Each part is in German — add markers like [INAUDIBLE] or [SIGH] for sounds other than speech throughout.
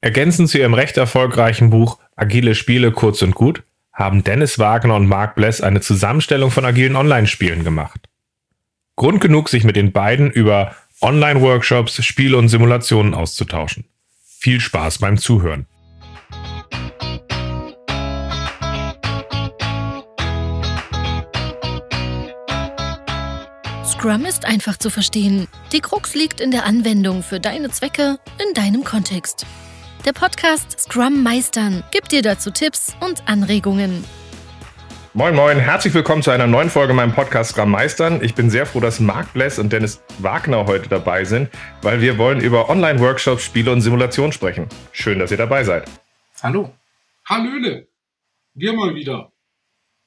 Ergänzend zu ihrem recht erfolgreichen Buch Agile Spiele kurz und gut haben Dennis Wagner und Mark Bless eine Zusammenstellung von agilen Online-Spielen gemacht. Grund genug, sich mit den beiden über Online-Workshops, Spiele und Simulationen auszutauschen. Viel Spaß beim Zuhören. Scrum ist einfach zu verstehen. Die Krux liegt in der Anwendung für deine Zwecke in deinem Kontext. Der Podcast Scrum Meistern gibt dir dazu Tipps und Anregungen. Moin Moin, herzlich willkommen zu einer neuen Folge meinem Podcast Scrum Meistern. Ich bin sehr froh, dass Marc Bless und Dennis Wagner heute dabei sind, weil wir wollen über Online-Workshops, Spiele und Simulationen sprechen. Schön, dass ihr dabei seid. Hallo. Hallöle. Wir mal wieder.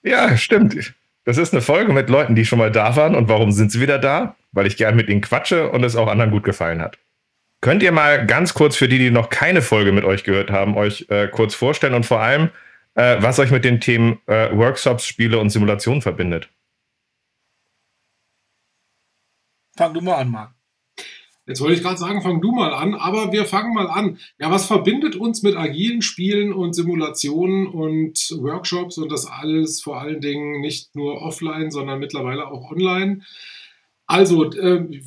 Ja, stimmt. Das ist eine Folge mit Leuten, die schon mal da waren. Und warum sind sie wieder da? Weil ich gern mit ihnen quatsche und es auch anderen gut gefallen hat. Könnt ihr mal ganz kurz für die, die noch keine Folge mit euch gehört haben, euch äh, kurz vorstellen und vor allem, äh, was euch mit den Themen äh, Workshops, Spiele und Simulationen verbindet? Fang du mal an, Marc. Jetzt wollte ich gerade sagen, fang du mal an, aber wir fangen mal an. Ja, was verbindet uns mit agilen Spielen und Simulationen und Workshops und das alles vor allen Dingen nicht nur offline, sondern mittlerweile auch online? Also, äh,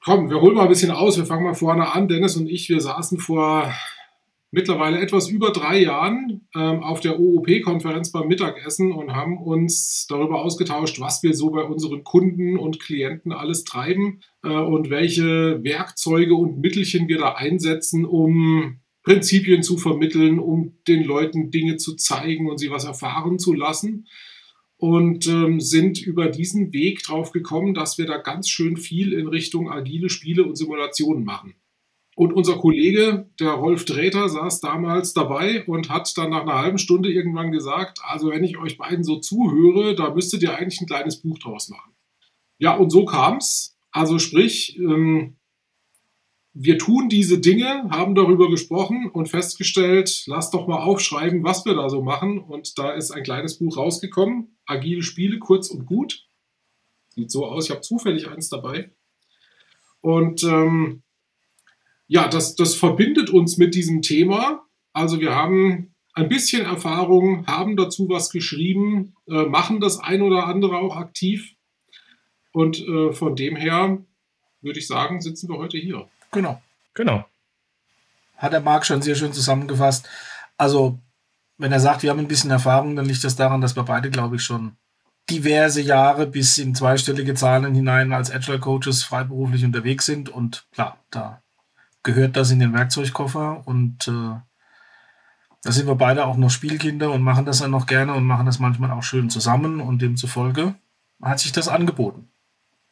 komm, wir holen mal ein bisschen aus. Wir fangen mal vorne an. Dennis und ich, wir saßen vor mittlerweile etwas über drei Jahren ähm, auf der OOP-Konferenz beim Mittagessen und haben uns darüber ausgetauscht, was wir so bei unseren Kunden und Klienten alles treiben äh, und welche Werkzeuge und Mittelchen wir da einsetzen, um Prinzipien zu vermitteln, um den Leuten Dinge zu zeigen und sie was erfahren zu lassen und ähm, sind über diesen Weg drauf gekommen, dass wir da ganz schön viel in Richtung agile Spiele und Simulationen machen. Und unser Kollege, der Rolf Dräter, saß damals dabei und hat dann nach einer halben Stunde irgendwann gesagt, also wenn ich euch beiden so zuhöre, da müsstet ihr eigentlich ein kleines Buch draus machen. Ja, und so kam es. Also sprich, ähm, wir tun diese Dinge, haben darüber gesprochen und festgestellt, lass doch mal aufschreiben, was wir da so machen. Und da ist ein kleines Buch rausgekommen, Agile Spiele, kurz und gut. Sieht so aus, ich habe zufällig eins dabei. Und ähm, ja, das, das verbindet uns mit diesem Thema. Also wir haben ein bisschen Erfahrung, haben dazu was geschrieben, äh, machen das ein oder andere auch aktiv. Und äh, von dem her würde ich sagen, sitzen wir heute hier. Genau. Genau. Hat der Marc schon sehr schön zusammengefasst. Also, wenn er sagt, wir haben ein bisschen Erfahrung, dann liegt das daran, dass wir beide, glaube ich, schon diverse Jahre bis in zweistellige Zahlen hinein als Agile Coaches freiberuflich unterwegs sind. Und klar, da gehört das in den Werkzeugkoffer und äh, da sind wir beide auch noch Spielkinder und machen das dann noch gerne und machen das manchmal auch schön zusammen und demzufolge hat sich das angeboten.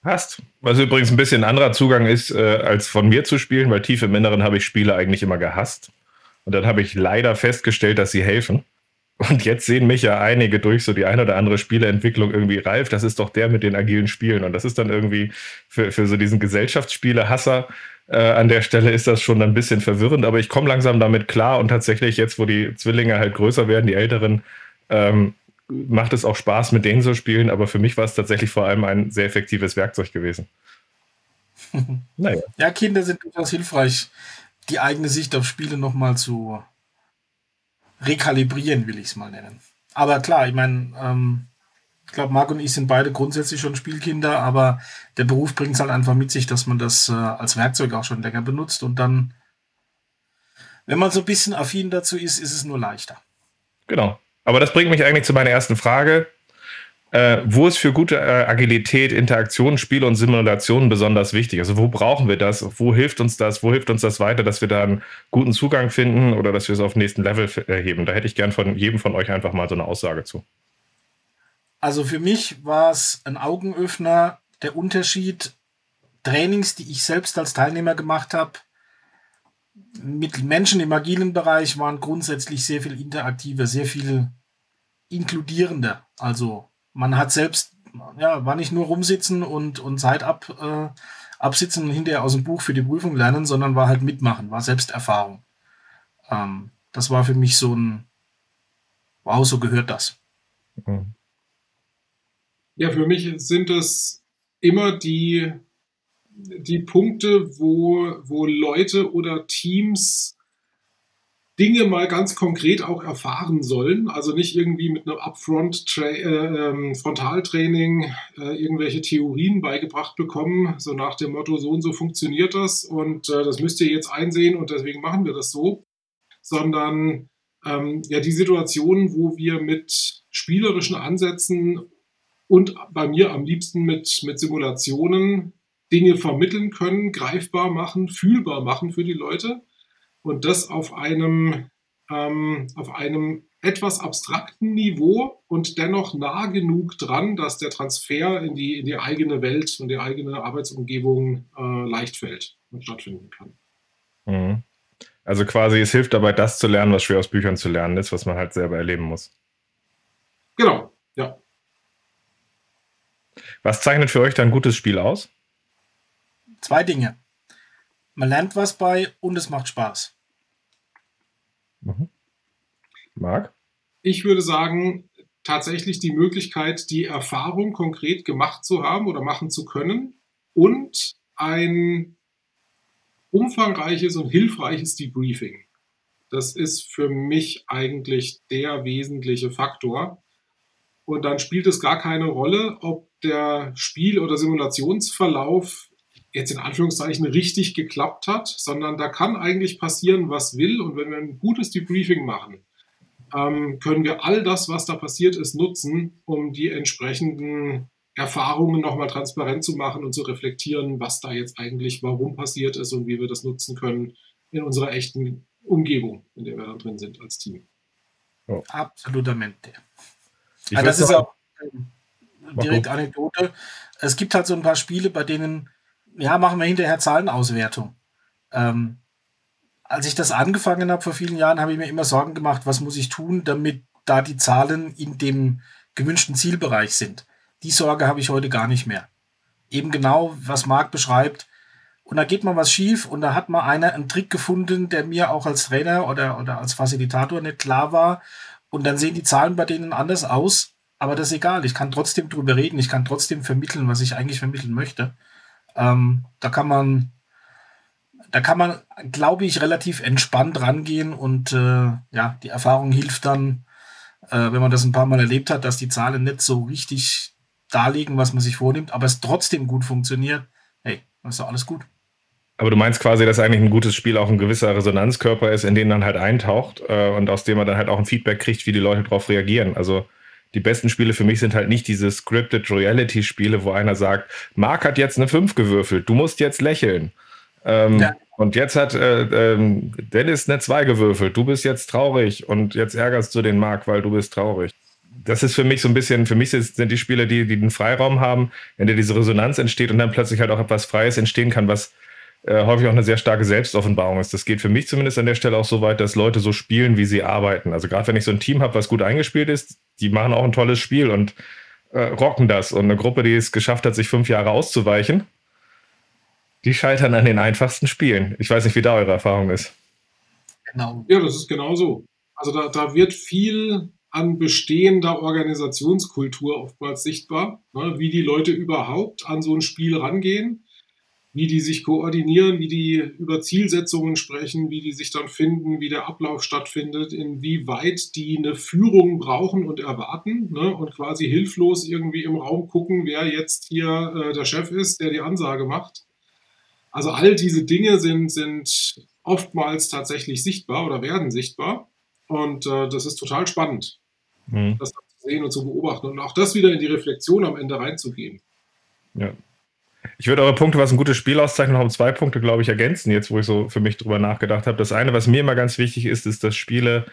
Passt. Was übrigens ein bisschen ein anderer Zugang ist, äh, als von mir zu spielen, weil tief im Inneren habe ich Spiele eigentlich immer gehasst. Und dann habe ich leider festgestellt, dass sie helfen. Und jetzt sehen mich ja einige durch so die eine oder andere Spieleentwicklung irgendwie, Ralf, das ist doch der mit den agilen Spielen. Und das ist dann irgendwie für, für so diesen Gesellschaftsspiele-Hasser äh, an der Stelle ist das schon ein bisschen verwirrend. Aber ich komme langsam damit klar und tatsächlich jetzt, wo die Zwillinge halt größer werden, die Älteren, ähm, macht es auch Spaß, mit denen zu spielen, aber für mich war es tatsächlich vor allem ein sehr effektives Werkzeug gewesen. [LAUGHS] naja. Ja, Kinder sind durchaus hilfreich, die eigene Sicht auf Spiele nochmal zu rekalibrieren, will ich es mal nennen. Aber klar, ich meine, ähm, ich glaube, Marc und ich sind beide grundsätzlich schon Spielkinder, aber der Beruf bringt es halt einfach mit sich, dass man das äh, als Werkzeug auch schon länger benutzt und dann, wenn man so ein bisschen affin dazu ist, ist es nur leichter. Genau. Aber das bringt mich eigentlich zu meiner ersten Frage. Äh, wo ist für gute äh, Agilität, Interaktion, Spiele und Simulationen besonders wichtig? Also wo brauchen wir das? Wo hilft uns das? Wo hilft uns das weiter, dass wir da einen guten Zugang finden oder dass wir es auf den nächsten Level erheben? Da hätte ich gern von jedem von euch einfach mal so eine Aussage zu. Also für mich war es ein Augenöffner, der Unterschied Trainings, die ich selbst als Teilnehmer gemacht habe, mit Menschen im agilen Bereich waren grundsätzlich sehr viel interaktiver, sehr viel inkludierender. Also man hat selbst, ja, war nicht nur rumsitzen und, und Zeit ab, äh, absitzen und hinterher aus dem Buch für die Prüfung lernen, sondern war halt mitmachen, war Selbsterfahrung. Ähm, das war für mich so ein, wow, so gehört das. Mhm. Ja, für mich sind es immer die die Punkte, wo, wo Leute oder Teams Dinge mal ganz konkret auch erfahren sollen. Also nicht irgendwie mit einem Upfront äh, ähm, Frontaltraining äh, irgendwelche Theorien beigebracht bekommen, so nach dem Motto, so und so funktioniert das und äh, das müsst ihr jetzt einsehen und deswegen machen wir das so, sondern ähm, ja die Situation, wo wir mit spielerischen Ansätzen und bei mir am liebsten mit, mit Simulationen Dinge vermitteln können, greifbar machen, fühlbar machen für die Leute und das auf einem, ähm, auf einem etwas abstrakten Niveau und dennoch nah genug dran, dass der Transfer in die, in die eigene Welt und die eigene Arbeitsumgebung äh, leicht fällt und stattfinden kann. Mhm. Also quasi, es hilft dabei, das zu lernen, was schwer aus Büchern zu lernen ist, was man halt selber erleben muss. Genau, ja. Was zeichnet für euch dann ein gutes Spiel aus? Zwei Dinge. Man lernt was bei und es macht Spaß. Mhm. Marc? Ich würde sagen, tatsächlich die Möglichkeit, die Erfahrung konkret gemacht zu haben oder machen zu können und ein umfangreiches und hilfreiches Debriefing. Das ist für mich eigentlich der wesentliche Faktor. Und dann spielt es gar keine Rolle, ob der Spiel- oder Simulationsverlauf jetzt in Anführungszeichen richtig geklappt hat, sondern da kann eigentlich passieren, was will. Und wenn wir ein gutes Debriefing machen, ähm, können wir all das, was da passiert ist, nutzen, um die entsprechenden Erfahrungen nochmal transparent zu machen und zu reflektieren, was da jetzt eigentlich, warum passiert ist und wie wir das nutzen können in unserer echten Umgebung, in der wir da drin sind als Team. Oh. Absolutamente. Also das ist auch direkt Anekdote. Es gibt halt so ein paar Spiele, bei denen ja, machen wir hinterher Zahlenauswertung. Ähm, als ich das angefangen habe vor vielen Jahren, habe ich mir immer Sorgen gemacht, was muss ich tun, damit da die Zahlen in dem gewünschten Zielbereich sind. Die Sorge habe ich heute gar nicht mehr. Eben genau, was Marc beschreibt. Und da geht mal was schief und da hat mal einer einen Trick gefunden, der mir auch als Trainer oder, oder als Facilitator nicht klar war. Und dann sehen die Zahlen bei denen anders aus. Aber das ist egal. Ich kann trotzdem drüber reden. Ich kann trotzdem vermitteln, was ich eigentlich vermitteln möchte. Ähm, da kann man, da kann man, glaube ich, relativ entspannt rangehen und äh, ja, die Erfahrung hilft dann, äh, wenn man das ein paar Mal erlebt hat, dass die Zahlen nicht so richtig darlegen, was man sich vornimmt, aber es trotzdem gut funktioniert. Hey, ist doch alles gut. Aber du meinst quasi, dass eigentlich ein gutes Spiel auch ein gewisser Resonanzkörper ist, in den man halt eintaucht äh, und aus dem man dann halt auch ein Feedback kriegt, wie die Leute darauf reagieren. Also die besten Spiele für mich sind halt nicht diese Scripted Reality Spiele, wo einer sagt, Mark hat jetzt eine 5 gewürfelt, du musst jetzt lächeln. Ähm, ja. Und jetzt hat äh, äh, Dennis eine 2 gewürfelt, du bist jetzt traurig und jetzt ärgerst du den Mark, weil du bist traurig. Das ist für mich so ein bisschen, für mich sind die Spiele, die, die den Freiraum haben, in der diese Resonanz entsteht und dann plötzlich halt auch etwas Freies entstehen kann, was äh, häufig auch eine sehr starke Selbstoffenbarung ist. Das geht für mich zumindest an der Stelle auch so weit, dass Leute so spielen, wie sie arbeiten. Also gerade wenn ich so ein Team habe, was gut eingespielt ist, die machen auch ein tolles Spiel und äh, rocken das. Und eine Gruppe, die es geschafft hat, sich fünf Jahre auszuweichen, die scheitern an den einfachsten Spielen. Ich weiß nicht, wie da eure Erfahrung ist. Genau. Ja, das ist genau so. Also da, da wird viel an bestehender Organisationskultur oftmals sichtbar, ne, wie die Leute überhaupt an so ein Spiel rangehen wie die sich koordinieren, wie die über Zielsetzungen sprechen, wie die sich dann finden, wie der Ablauf stattfindet, inwieweit die eine Führung brauchen und erwarten ne, und quasi hilflos irgendwie im Raum gucken, wer jetzt hier äh, der Chef ist, der die Ansage macht. Also all diese Dinge sind, sind oftmals tatsächlich sichtbar oder werden sichtbar und äh, das ist total spannend, mhm. das zu sehen und zu beobachten und auch das wieder in die Reflexion am Ende reinzugehen. Ja, ich würde eure Punkte, was ein gutes Spiel auszeichnet, noch um zwei Punkte, glaube ich, ergänzen, jetzt wo ich so für mich drüber nachgedacht habe. Das eine, was mir immer ganz wichtig ist, ist, dass Spiele,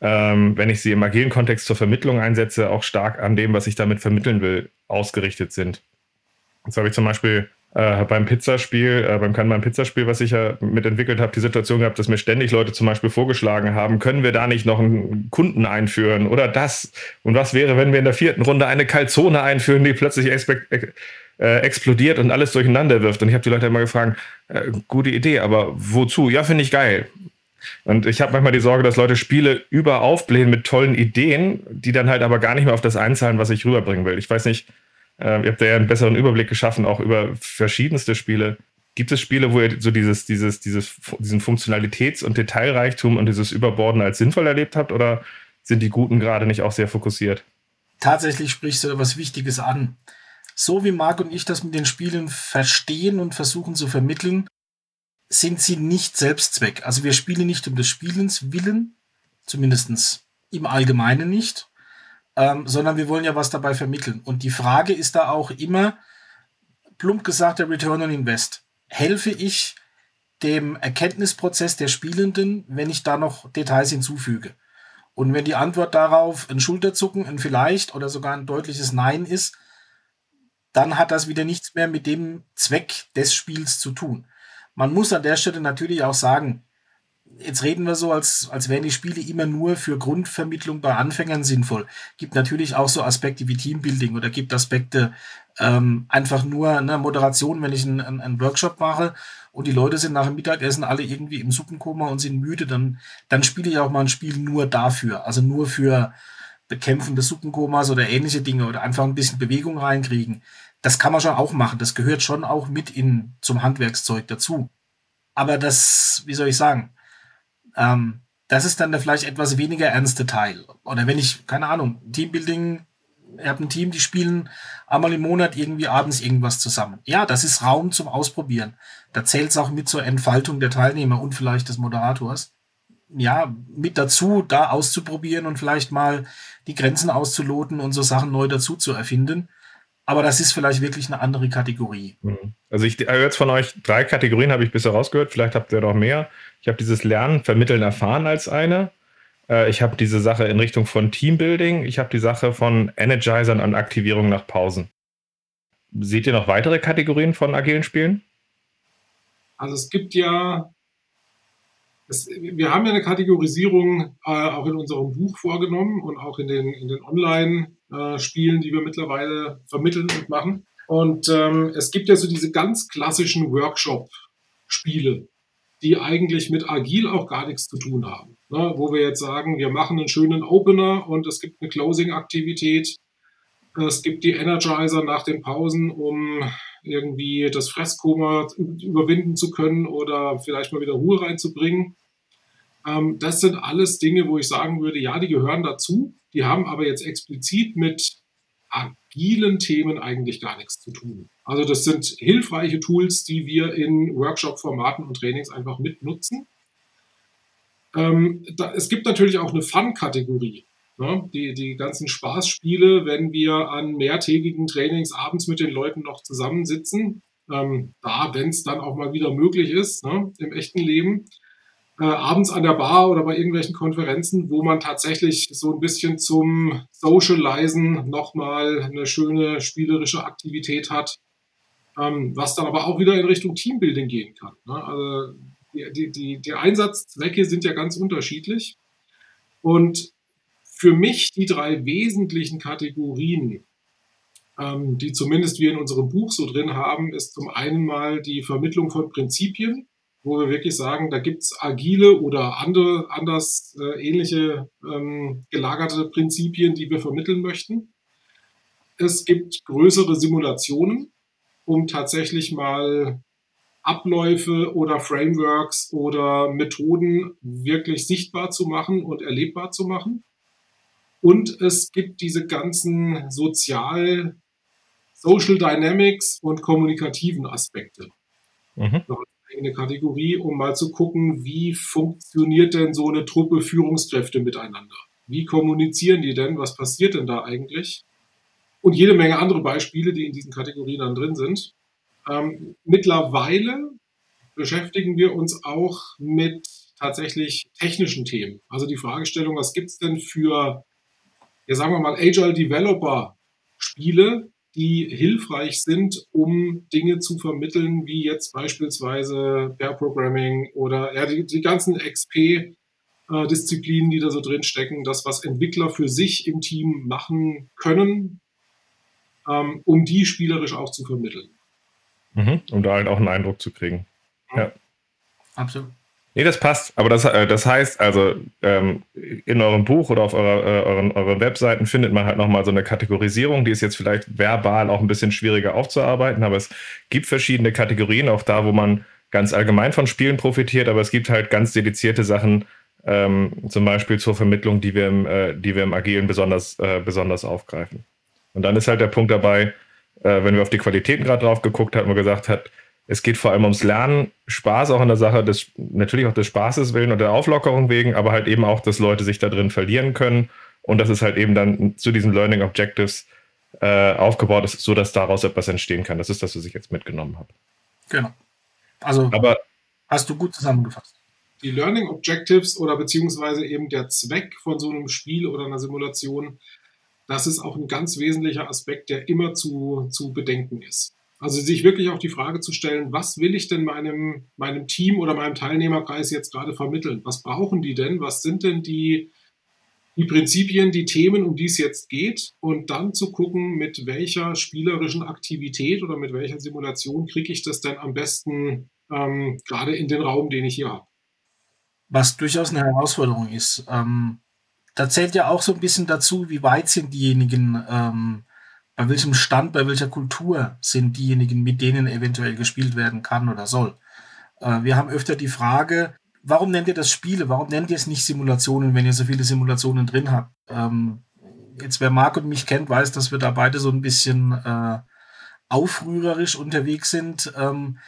ähm, wenn ich sie im agilen Kontext zur Vermittlung einsetze, auch stark an dem, was ich damit vermitteln will, ausgerichtet sind. Jetzt habe ich zum Beispiel äh, beim Pizzaspiel, äh, beim Kanban Pizzaspiel, was ich ja mitentwickelt habe, die Situation gehabt, dass mir ständig Leute zum Beispiel vorgeschlagen haben, können wir da nicht noch einen Kunden einführen oder das? Und was wäre, wenn wir in der vierten Runde eine Calzone einführen, die plötzlich äh, explodiert und alles durcheinander wirft. Und ich habe die Leute immer gefragt, äh, gute Idee, aber wozu? Ja, finde ich geil. Und ich habe manchmal die Sorge, dass Leute Spiele überaufblähen mit tollen Ideen, die dann halt aber gar nicht mehr auf das einzahlen, was ich rüberbringen will. Ich weiß nicht, äh, ihr habt ja einen besseren Überblick geschaffen, auch über verschiedenste Spiele. Gibt es Spiele, wo ihr so dieses, dieses, dieses, diesen Funktionalitäts- und Detailreichtum und dieses Überborden als sinnvoll erlebt habt oder sind die Guten gerade nicht auch sehr fokussiert? Tatsächlich sprichst du etwas Wichtiges an. So wie Marc und ich das mit den Spielen verstehen und versuchen zu vermitteln, sind sie nicht Selbstzweck. Also wir spielen nicht um des Spielens willen, zumindest im Allgemeinen nicht, ähm, sondern wir wollen ja was dabei vermitteln. Und die Frage ist da auch immer, plump gesagt, der Return on Invest helfe ich dem Erkenntnisprozess der Spielenden, wenn ich da noch Details hinzufüge. Und wenn die Antwort darauf ein Schulterzucken, ein vielleicht oder sogar ein deutliches Nein ist, dann hat das wieder nichts mehr mit dem Zweck des Spiels zu tun. Man muss an der Stelle natürlich auch sagen, jetzt reden wir so, als, als wären die Spiele immer nur für Grundvermittlung bei Anfängern sinnvoll. Gibt natürlich auch so Aspekte wie Teambuilding oder gibt Aspekte ähm, einfach nur ne, Moderation, wenn ich einen, einen Workshop mache und die Leute sind nach dem Mittagessen alle irgendwie im Suppenkoma und sind müde, dann, dann spiele ich auch mal ein Spiel nur dafür. Also nur für Bekämpfen des Suppenkomas oder ähnliche Dinge oder einfach ein bisschen Bewegung reinkriegen. Das kann man schon auch machen. Das gehört schon auch mit in, zum Handwerkszeug dazu. Aber das, wie soll ich sagen, ähm, das ist dann der vielleicht etwas weniger ernste Teil. Oder wenn ich, keine Ahnung, Teambuilding, ihr habt ein Team, die spielen einmal im Monat irgendwie abends irgendwas zusammen. Ja, das ist Raum zum Ausprobieren. Da zählt es auch mit zur Entfaltung der Teilnehmer und vielleicht des Moderators. Ja, mit dazu, da auszuprobieren und vielleicht mal die Grenzen auszuloten und so Sachen neu dazu zu erfinden. Aber das ist vielleicht wirklich eine andere Kategorie. Mhm. Also ich höre jetzt von euch drei Kategorien, habe ich bisher rausgehört. Vielleicht habt ihr noch mehr. Ich habe dieses Lernen, Vermitteln, Erfahren als eine. Äh, ich habe diese Sache in Richtung von Teambuilding. Ich habe die Sache von Energizern und Aktivierung nach Pausen. Seht ihr noch weitere Kategorien von agilen Spielen? Also es gibt ja, es, wir haben ja eine Kategorisierung äh, auch in unserem Buch vorgenommen und auch in den, in den Online- äh, Spielen, die wir mittlerweile vermitteln und machen. Und ähm, es gibt ja so diese ganz klassischen Workshop-Spiele, die eigentlich mit Agil auch gar nichts zu tun haben. Ne? Wo wir jetzt sagen, wir machen einen schönen Opener und es gibt eine Closing-Aktivität. Es gibt die Energizer nach den Pausen, um irgendwie das Fresskoma überwinden zu können oder vielleicht mal wieder Ruhe reinzubringen. Ähm, das sind alles Dinge, wo ich sagen würde, ja, die gehören dazu. Die haben aber jetzt explizit mit agilen Themen eigentlich gar nichts zu tun. Also das sind hilfreiche Tools, die wir in Workshop-Formaten und Trainings einfach mitnutzen. Ähm, da, es gibt natürlich auch eine Fun-Kategorie. Ne? Die, die ganzen Spaßspiele, wenn wir an mehrtägigen Trainings abends mit den Leuten noch zusammensitzen, ähm, da, wenn es dann auch mal wieder möglich ist, ne, im echten Leben, äh, abends an der Bar oder bei irgendwelchen Konferenzen, wo man tatsächlich so ein bisschen zum Socializen nochmal eine schöne spielerische Aktivität hat, ähm, was dann aber auch wieder in Richtung Teambuilding gehen kann. Ne? Also die, die, die Einsatzzwecke sind ja ganz unterschiedlich. Und für mich die drei wesentlichen Kategorien, ähm, die zumindest wir in unserem Buch so drin haben, ist zum einen mal die Vermittlung von Prinzipien wo wir wirklich sagen, da gibt es agile oder andere, anders äh, ähnliche ähm, gelagerte Prinzipien, die wir vermitteln möchten. Es gibt größere Simulationen, um tatsächlich mal Abläufe oder Frameworks oder Methoden wirklich sichtbar zu machen und erlebbar zu machen. Und es gibt diese ganzen sozial, Social Dynamics und kommunikativen Aspekte. Mhm eigene Kategorie, um mal zu gucken, wie funktioniert denn so eine Truppe Führungskräfte miteinander? Wie kommunizieren die denn? Was passiert denn da eigentlich? Und jede Menge andere Beispiele, die in diesen Kategorien dann drin sind. Ähm, mittlerweile beschäftigen wir uns auch mit tatsächlich technischen Themen. Also die Fragestellung, was gibt es denn für, ja sagen wir mal, Agile Developer Spiele, die hilfreich sind, um Dinge zu vermitteln, wie jetzt beispielsweise Pair Programming oder ja, die, die ganzen XP-Disziplinen, die da so drin stecken, das, was Entwickler für sich im Team machen können, ähm, um die spielerisch auch zu vermitteln. Mhm, um da halt auch einen Eindruck zu kriegen. Ja. Absolut. Nee, das passt. Aber das, äh, das heißt, also ähm, in eurem Buch oder auf eurer, äh, euren, euren Webseiten findet man halt nochmal so eine Kategorisierung, die ist jetzt vielleicht verbal auch ein bisschen schwieriger aufzuarbeiten, aber es gibt verschiedene Kategorien, auch da, wo man ganz allgemein von Spielen profitiert, aber es gibt halt ganz dedizierte Sachen, ähm, zum Beispiel zur Vermittlung, die wir im, äh, die wir im Agilen besonders, äh, besonders aufgreifen. Und dann ist halt der Punkt dabei, äh, wenn wir auf die Qualitäten gerade drauf geguckt haben und gesagt hat, es geht vor allem ums Lernen, Spaß auch in der Sache, des, natürlich auch des Spaßes willen und der Auflockerung wegen, aber halt eben auch, dass Leute sich da drin verlieren können und dass es halt eben dann zu diesen Learning Objectives äh, aufgebaut ist, so dass daraus etwas entstehen kann. Das ist das, was ich jetzt mitgenommen habe. Genau. Also aber, hast du gut zusammengefasst. Die Learning Objectives oder beziehungsweise eben der Zweck von so einem Spiel oder einer Simulation, das ist auch ein ganz wesentlicher Aspekt, der immer zu, zu bedenken ist. Also sich wirklich auch die Frage zu stellen, was will ich denn meinem, meinem Team oder meinem Teilnehmerkreis jetzt gerade vermitteln? Was brauchen die denn? Was sind denn die, die Prinzipien, die Themen, um die es jetzt geht? Und dann zu gucken, mit welcher spielerischen Aktivität oder mit welcher Simulation kriege ich das denn am besten ähm, gerade in den Raum, den ich hier habe. Was durchaus eine Herausforderung ist. Ähm, da zählt ja auch so ein bisschen dazu, wie weit sind diejenigen ähm, bei welchem Stand, bei welcher Kultur sind diejenigen, mit denen eventuell gespielt werden kann oder soll. Äh, wir haben öfter die Frage, warum nennt ihr das Spiele? Warum nennt ihr es nicht Simulationen, wenn ihr so viele Simulationen drin habt? Ähm, jetzt, wer Marc und mich kennt, weiß, dass wir da beide so ein bisschen äh, aufrührerisch unterwegs sind. Ähm,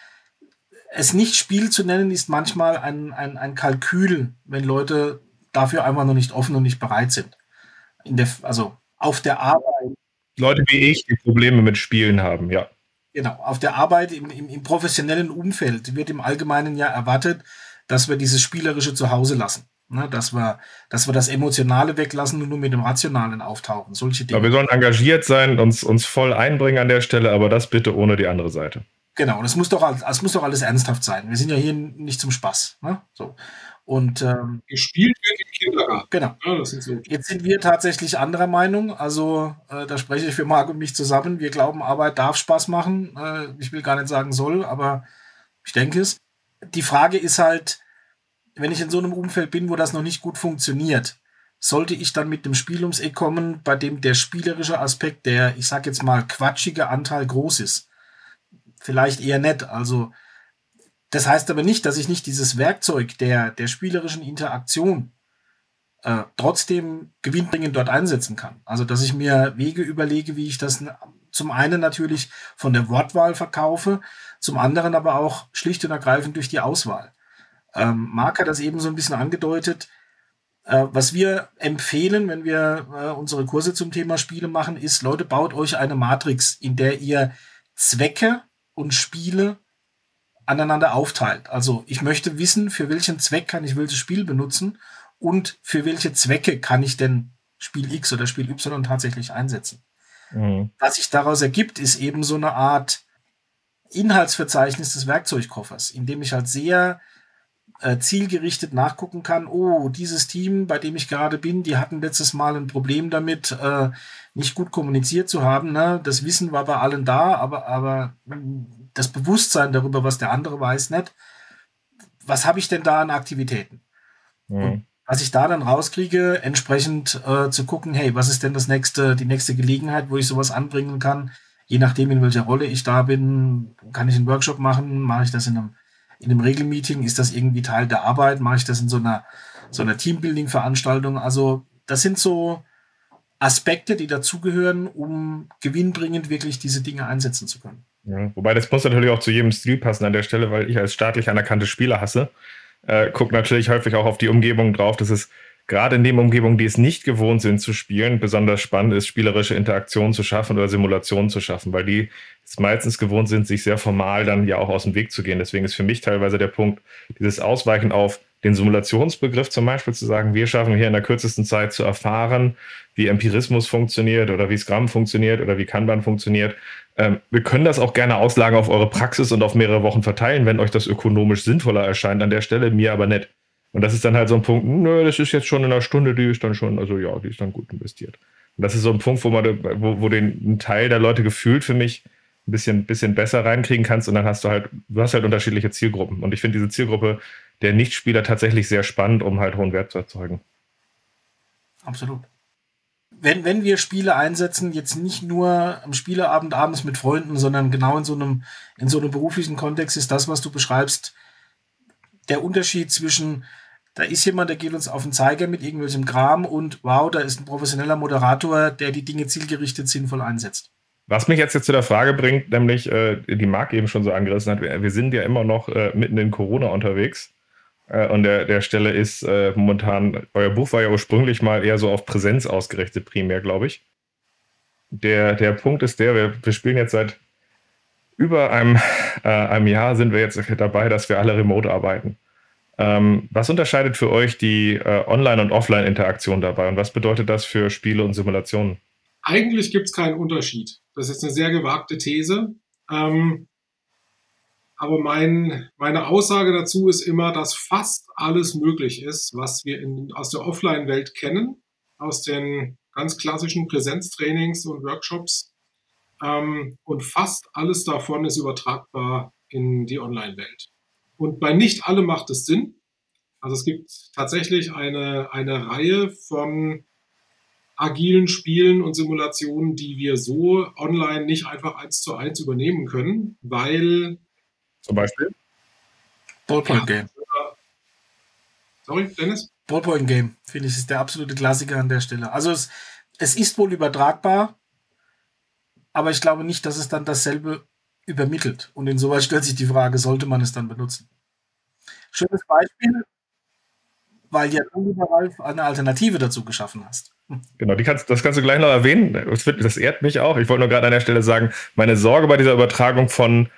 es nicht Spiel zu nennen, ist manchmal ein, ein, ein Kalkül, wenn Leute dafür einfach noch nicht offen und nicht bereit sind. In der, also auf der Arbeit Leute wie ich, die Probleme mit Spielen haben, ja. Genau, auf der Arbeit im, im, im professionellen Umfeld wird im Allgemeinen ja erwartet, dass wir dieses Spielerische zu Hause lassen. Ne, dass, wir, dass wir das Emotionale weglassen und nur mit dem Rationalen auftauchen. Solche Dinge. Ja, wir sollen engagiert sein, uns, uns voll einbringen an der Stelle, aber das bitte ohne die andere Seite. Genau, das muss doch, das muss doch alles ernsthaft sein. Wir sind ja hier nicht zum Spaß. Ne? So. Und ähm, gespielt wird im Kindergarten. Genau. Ja, so. Jetzt sind wir tatsächlich anderer Meinung. Also äh, da spreche ich für Marc und mich zusammen. Wir glauben, Arbeit darf Spaß machen. Äh, ich will gar nicht sagen soll, aber ich denke es. Die Frage ist halt, wenn ich in so einem Umfeld bin, wo das noch nicht gut funktioniert, sollte ich dann mit dem Spiel ums Eck kommen, bei dem der spielerische Aspekt, der, ich sag jetzt mal, quatschige Anteil groß ist. Vielleicht eher nett. Also das heißt aber nicht, dass ich nicht dieses Werkzeug der, der spielerischen Interaktion äh, trotzdem gewinnbringend dort einsetzen kann. Also, dass ich mir Wege überlege, wie ich das zum einen natürlich von der Wortwahl verkaufe, zum anderen aber auch schlicht und ergreifend durch die Auswahl. Ähm, Mark hat das eben so ein bisschen angedeutet. Äh, was wir empfehlen, wenn wir äh, unsere Kurse zum Thema Spiele machen, ist, Leute, baut euch eine Matrix, in der ihr Zwecke und Spiele aneinander aufteilt. Also ich möchte wissen, für welchen Zweck kann ich welches Spiel benutzen und für welche Zwecke kann ich denn Spiel X oder Spiel Y tatsächlich einsetzen. Mhm. Was sich daraus ergibt, ist eben so eine Art Inhaltsverzeichnis des Werkzeugkoffers, in dem ich halt sehr äh, zielgerichtet nachgucken kann, oh, dieses Team, bei dem ich gerade bin, die hatten letztes Mal ein Problem damit, äh, nicht gut kommuniziert zu haben. Ne? Das Wissen war bei allen da, aber, aber das Bewusstsein darüber, was der andere weiß, nicht. Was habe ich denn da an Aktivitäten? Mhm. was ich da dann rauskriege, entsprechend äh, zu gucken, hey, was ist denn das nächste, die nächste Gelegenheit, wo ich sowas anbringen kann? Je nachdem, in welcher Rolle ich da bin, kann ich einen Workshop machen, mache ich das in einem, in einem Regelmeeting, ist das irgendwie Teil der Arbeit, mache ich das in so einer, so einer Teambuilding-Veranstaltung. Also, das sind so Aspekte, die dazugehören, um gewinnbringend wirklich diese Dinge einsetzen zu können. Ja, wobei das muss natürlich auch zu jedem Stil passen an der Stelle, weil ich als staatlich anerkannte Spieler hasse. Äh, gucke natürlich häufig auch auf die Umgebung drauf, dass es gerade in den Umgebungen, die es nicht gewohnt sind zu spielen, besonders spannend ist, spielerische Interaktionen zu schaffen oder Simulationen zu schaffen, weil die es meistens gewohnt sind, sich sehr formal dann ja auch aus dem Weg zu gehen. Deswegen ist für mich teilweise der Punkt, dieses Ausweichen auf den Simulationsbegriff zum Beispiel zu sagen, wir schaffen hier in der kürzesten Zeit zu erfahren, wie Empirismus funktioniert oder wie Scrum funktioniert oder wie Kanban funktioniert ähm, wir können das auch gerne auslagern auf eure Praxis und auf mehrere Wochen verteilen, wenn euch das ökonomisch sinnvoller erscheint an der Stelle, mir aber nicht. Und das ist dann halt so ein Punkt, nö, das ist jetzt schon in einer Stunde, die ist dann schon, also ja, die ist dann gut investiert. Und das ist so ein Punkt, wo man, wo, wo den einen Teil der Leute gefühlt für mich ein bisschen, bisschen besser reinkriegen kannst und dann hast du halt, du hast halt unterschiedliche Zielgruppen. Und ich finde diese Zielgruppe, der Nichtspieler tatsächlich sehr spannend, um halt hohen Wert zu erzeugen. Absolut. Wenn, wenn wir Spiele einsetzen, jetzt nicht nur am Spieleabend abends mit Freunden, sondern genau in so einem, in so einem beruflichen Kontext, ist das, was du beschreibst, der Unterschied zwischen, da ist jemand, der geht uns auf den Zeiger mit irgendwelchem Kram und wow, da ist ein professioneller Moderator, der die Dinge zielgerichtet sinnvoll einsetzt. Was mich jetzt, jetzt zu der Frage bringt, nämlich, äh, die Marc eben schon so angerissen hat, wir, wir sind ja immer noch äh, mitten in Corona unterwegs. Äh, und der, der Stelle ist äh, momentan, euer Buch war ja ursprünglich mal eher so auf Präsenz ausgerichtet, primär, glaube ich. Der, der Punkt ist der, wir, wir spielen jetzt seit über einem, äh, einem Jahr sind wir jetzt dabei, dass wir alle remote arbeiten. Ähm, was unterscheidet für euch die äh, Online- und Offline-Interaktion dabei und was bedeutet das für Spiele und Simulationen? Eigentlich gibt es keinen Unterschied. Das ist eine sehr gewagte These. Ähm, aber mein, meine Aussage dazu ist immer, dass fast alles möglich ist, was wir in, aus der Offline-Welt kennen, aus den ganz klassischen Präsenztrainings und Workshops. Ähm, und fast alles davon ist übertragbar in die Online-Welt. Und bei nicht allem macht es Sinn. Also es gibt tatsächlich eine, eine Reihe von agilen Spielen und Simulationen, die wir so online nicht einfach eins zu eins übernehmen können, weil zum Beispiel Ballpoint Game. Sorry, Dennis? Ballpoint Game, finde ich, ist der absolute Klassiker an der Stelle. Also es, es ist wohl übertragbar, aber ich glaube nicht, dass es dann dasselbe übermittelt. Und insoweit stellt sich die Frage, sollte man es dann benutzen? Schönes Beispiel, weil ja du, lieber Ralf, eine Alternative dazu geschaffen hast. Genau, die kannst, das kannst du gleich noch erwähnen. Das, wird, das ehrt mich auch. Ich wollte nur gerade an der Stelle sagen, meine Sorge bei dieser Übertragung von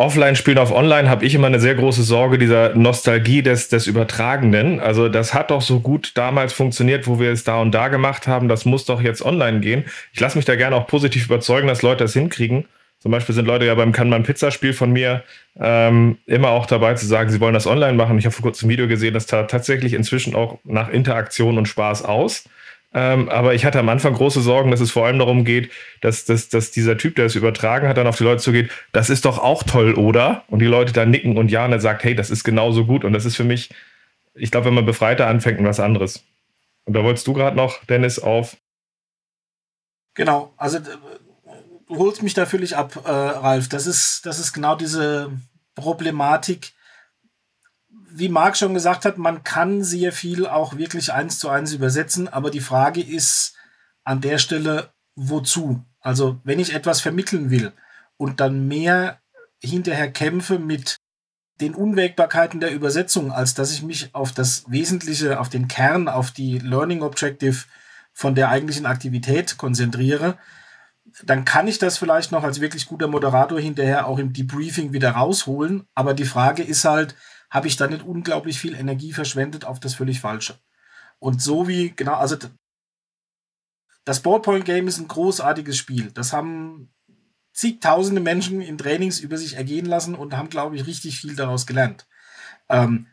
Offline-Spielen auf Online habe ich immer eine sehr große Sorge dieser Nostalgie des, des Übertragenden. Also das hat doch so gut damals funktioniert, wo wir es da und da gemacht haben. Das muss doch jetzt online gehen. Ich lasse mich da gerne auch positiv überzeugen, dass Leute das hinkriegen. Zum Beispiel sind Leute ja beim Kanban-Pizza-Spiel von mir ähm, immer auch dabei zu sagen, sie wollen das online machen. Ich habe vor kurzem ein Video gesehen, das tat tatsächlich inzwischen auch nach Interaktion und Spaß aus. Ähm, aber ich hatte am Anfang große Sorgen, dass es vor allem darum geht, dass, dass, dass dieser Typ, der es übertragen hat, dann auf die Leute zugeht, das ist doch auch toll, oder? Und die Leute dann nicken und ja, und er sagt, hey, das ist genauso gut. Und das ist für mich, ich glaube, wenn man befreiter anfängt, was anderes. Und da wolltest du gerade noch, Dennis, auf. Genau, also du holst mich da völlig ab, äh, Ralf. Das ist, das ist genau diese Problematik. Wie Marc schon gesagt hat, man kann sehr viel auch wirklich eins zu eins übersetzen, aber die Frage ist an der Stelle, wozu? Also, wenn ich etwas vermitteln will und dann mehr hinterher kämpfe mit den Unwägbarkeiten der Übersetzung, als dass ich mich auf das Wesentliche, auf den Kern, auf die Learning Objective von der eigentlichen Aktivität konzentriere, dann kann ich das vielleicht noch als wirklich guter Moderator hinterher auch im Debriefing wieder rausholen. Aber die Frage ist halt, habe ich da nicht unglaublich viel Energie verschwendet auf das völlig Falsche? Und so wie, genau, also das Ballpoint Game ist ein großartiges Spiel. Das haben zigtausende Menschen in Trainings über sich ergehen lassen und haben, glaube ich, richtig viel daraus gelernt. Ähm,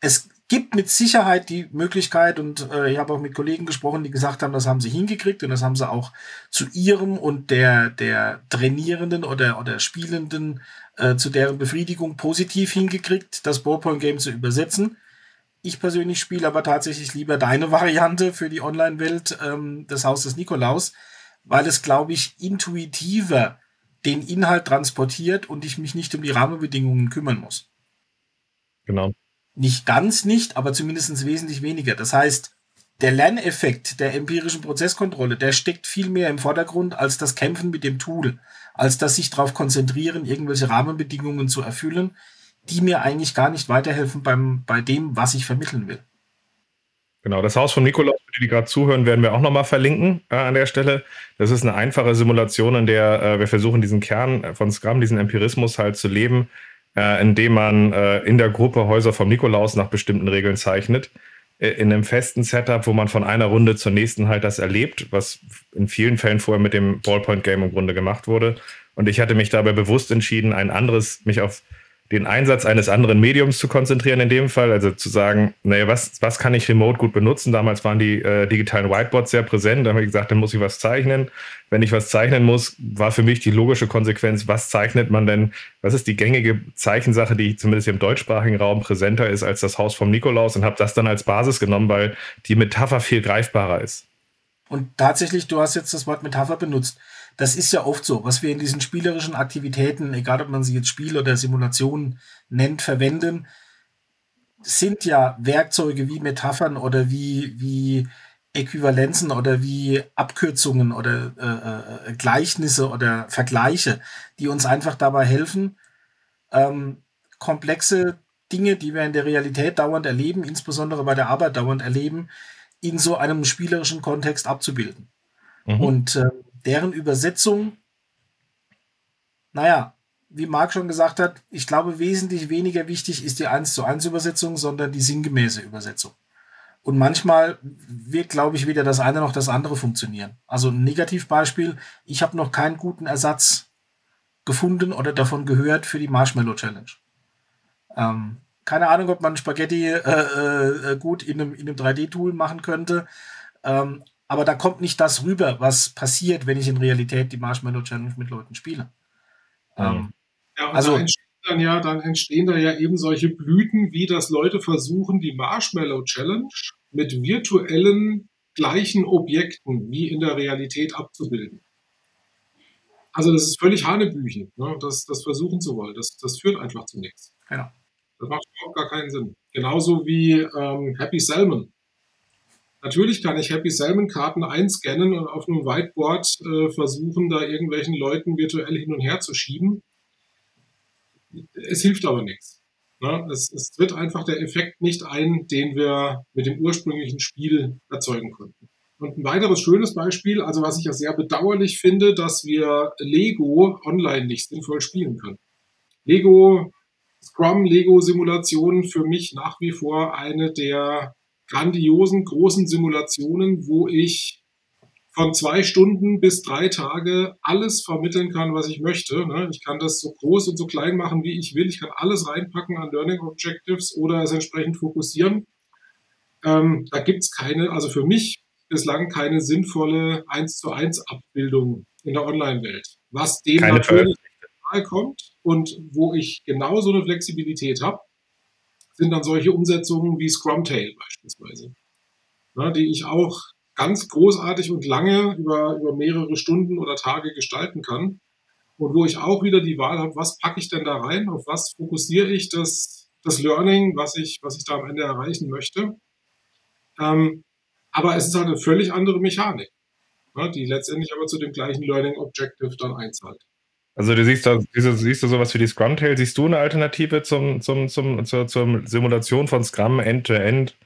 es gibt mit Sicherheit die Möglichkeit, und äh, ich habe auch mit Kollegen gesprochen, die gesagt haben, das haben sie hingekriegt und das haben sie auch zu ihrem und der, der Trainierenden oder, oder Spielenden äh, zu deren Befriedigung positiv hingekriegt, das Ballpoint-Game zu übersetzen. Ich persönlich spiele aber tatsächlich lieber deine Variante für die Online-Welt ähm, des Hauses Nikolaus, weil es, glaube ich, intuitiver den Inhalt transportiert und ich mich nicht um die Rahmenbedingungen kümmern muss. Genau. Nicht ganz nicht, aber zumindest wesentlich weniger. Das heißt, der Lerneffekt der empirischen Prozesskontrolle, der steckt viel mehr im Vordergrund als das Kämpfen mit dem Tool, als das sich darauf konzentrieren, irgendwelche Rahmenbedingungen zu erfüllen, die mir eigentlich gar nicht weiterhelfen beim, bei dem, was ich vermitteln will. Genau, das Haus von Nikolaus, für die, die gerade zuhören, werden wir auch nochmal verlinken äh, an der Stelle. Das ist eine einfache Simulation, in der äh, wir versuchen, diesen Kern von Scrum, diesen Empirismus halt zu leben, äh, indem man äh, in der Gruppe Häuser vom Nikolaus nach bestimmten Regeln zeichnet. Äh, in einem festen Setup, wo man von einer Runde zur nächsten halt das erlebt, was in vielen Fällen vorher mit dem Ballpoint-Game im Grunde gemacht wurde. Und ich hatte mich dabei bewusst entschieden, ein anderes, mich auf den Einsatz eines anderen Mediums zu konzentrieren in dem Fall. Also zu sagen, naja, was, was kann ich remote gut benutzen? Damals waren die äh, digitalen Whiteboards sehr präsent. Da habe ich gesagt, dann muss ich was zeichnen. Wenn ich was zeichnen muss, war für mich die logische Konsequenz, was zeichnet man denn? Was ist die gängige Zeichensache, die zumindest im deutschsprachigen Raum präsenter ist als das Haus vom Nikolaus und habe das dann als Basis genommen, weil die Metapher viel greifbarer ist. Und tatsächlich, du hast jetzt das Wort Metapher benutzt. Das ist ja oft so, was wir in diesen spielerischen Aktivitäten, egal ob man sie jetzt Spiel oder Simulation nennt, verwenden, sind ja Werkzeuge wie Metaphern oder wie, wie Äquivalenzen oder wie Abkürzungen oder äh, äh, Gleichnisse oder Vergleiche, die uns einfach dabei helfen, ähm, komplexe Dinge, die wir in der Realität dauernd erleben, insbesondere bei der Arbeit dauernd erleben, in so einem spielerischen Kontext abzubilden. Mhm. Und äh, deren Übersetzung, naja, wie Marc schon gesagt hat, ich glaube, wesentlich weniger wichtig ist die 1 zu 1 Übersetzung, sondern die sinngemäße Übersetzung. Und manchmal wird, glaube ich, weder das eine noch das andere funktionieren. Also ein Negativbeispiel, ich habe noch keinen guten Ersatz gefunden oder davon gehört für die Marshmallow Challenge. Ähm, keine Ahnung, ob man Spaghetti äh, äh, gut in einem, in einem 3D-Tool machen könnte. Ähm, aber da kommt nicht das rüber, was passiert, wenn ich in Realität die Marshmallow Challenge mit Leuten spiele. Mhm. Ähm, ja, also, da dann ja, dann entstehen da ja eben solche Blüten, wie dass Leute versuchen, die Marshmallow Challenge mit virtuellen gleichen Objekten wie in der Realität abzubilden. Also das ist völlig Hanebüchen, ne? das, das versuchen zu wollen. Das, das führt einfach zu nichts. Genau. Das macht überhaupt gar keinen Sinn. Genauso wie ähm, Happy Salmon. Natürlich kann ich Happy Salmon Karten einscannen und auf einem Whiteboard äh, versuchen, da irgendwelchen Leuten virtuell hin und her zu schieben. Es hilft aber nichts. Ne? Es, es tritt einfach der Effekt nicht ein, den wir mit dem ursprünglichen Spiel erzeugen konnten. Und ein weiteres schönes Beispiel, also was ich ja sehr bedauerlich finde, dass wir Lego online nicht sinnvoll spielen können. Lego Scrum-Lego-Simulationen für mich nach wie vor eine der grandiosen, großen Simulationen, wo ich von zwei Stunden bis drei Tage alles vermitteln kann, was ich möchte. Ne? Ich kann das so groß und so klein machen, wie ich will. Ich kann alles reinpacken an Learning Objectives oder es entsprechend fokussieren. Ähm, da gibt es keine, also für mich bislang keine sinnvolle 1 zu 1 Abbildung in der Online-Welt. Was dem keine natürlich nahe kommt, und wo ich genau so eine Flexibilität habe, sind dann solche Umsetzungen wie Scrumtail beispielsweise, ja, die ich auch ganz großartig und lange über, über mehrere Stunden oder Tage gestalten kann. Und wo ich auch wieder die Wahl habe, was packe ich denn da rein, auf was fokussiere ich das, das Learning, was ich, was ich da am Ende erreichen möchte. Ähm, aber es ist halt eine völlig andere Mechanik, ja, die letztendlich aber zu dem gleichen Learning Objective dann einzahlt. Also du siehst da, siehst du sowas wie die Scrum-Tail, siehst du eine Alternative zum, zum, zum, zur, zur Simulation von Scrum End-to-End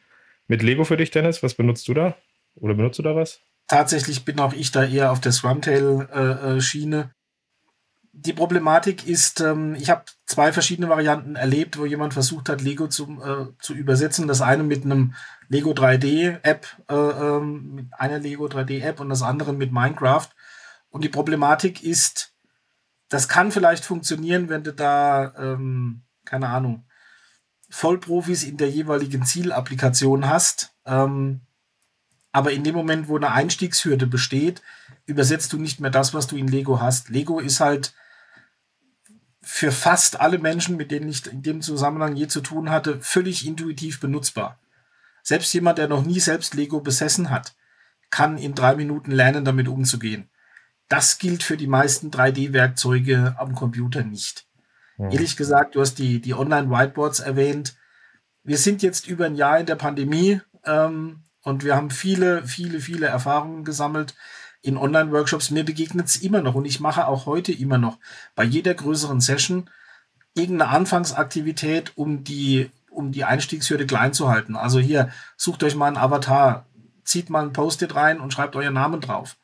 mit Lego für dich, Dennis? Was benutzt du da? Oder benutzt du da was? Tatsächlich bin auch ich da eher auf der Scrum-Tail-Schiene. Äh, äh die Problematik ist, ähm, ich habe zwei verschiedene Varianten erlebt, wo jemand versucht hat, Lego zu, äh, zu übersetzen. Das eine mit einem Lego 3D-App, äh, ähm, mit einer Lego 3D-App und das andere mit Minecraft. Und die Problematik ist, das kann vielleicht funktionieren, wenn du da, ähm, keine Ahnung, Vollprofis in der jeweiligen Zielapplikation hast. Ähm, aber in dem Moment, wo eine Einstiegshürde besteht, übersetzt du nicht mehr das, was du in Lego hast. Lego ist halt für fast alle Menschen, mit denen ich in dem Zusammenhang je zu tun hatte, völlig intuitiv benutzbar. Selbst jemand, der noch nie selbst Lego besessen hat, kann in drei Minuten lernen, damit umzugehen. Das gilt für die meisten 3D-Werkzeuge am Computer nicht. Hm. Ehrlich gesagt, du hast die, die Online-Whiteboards erwähnt. Wir sind jetzt über ein Jahr in der Pandemie ähm, und wir haben viele, viele, viele Erfahrungen gesammelt in Online-Workshops. Mir begegnet es immer noch und ich mache auch heute immer noch bei jeder größeren Session irgendeine Anfangsaktivität, um die, um die Einstiegshürde klein zu halten. Also hier, sucht euch mal einen Avatar, zieht mal ein Post-it rein und schreibt euren Namen drauf.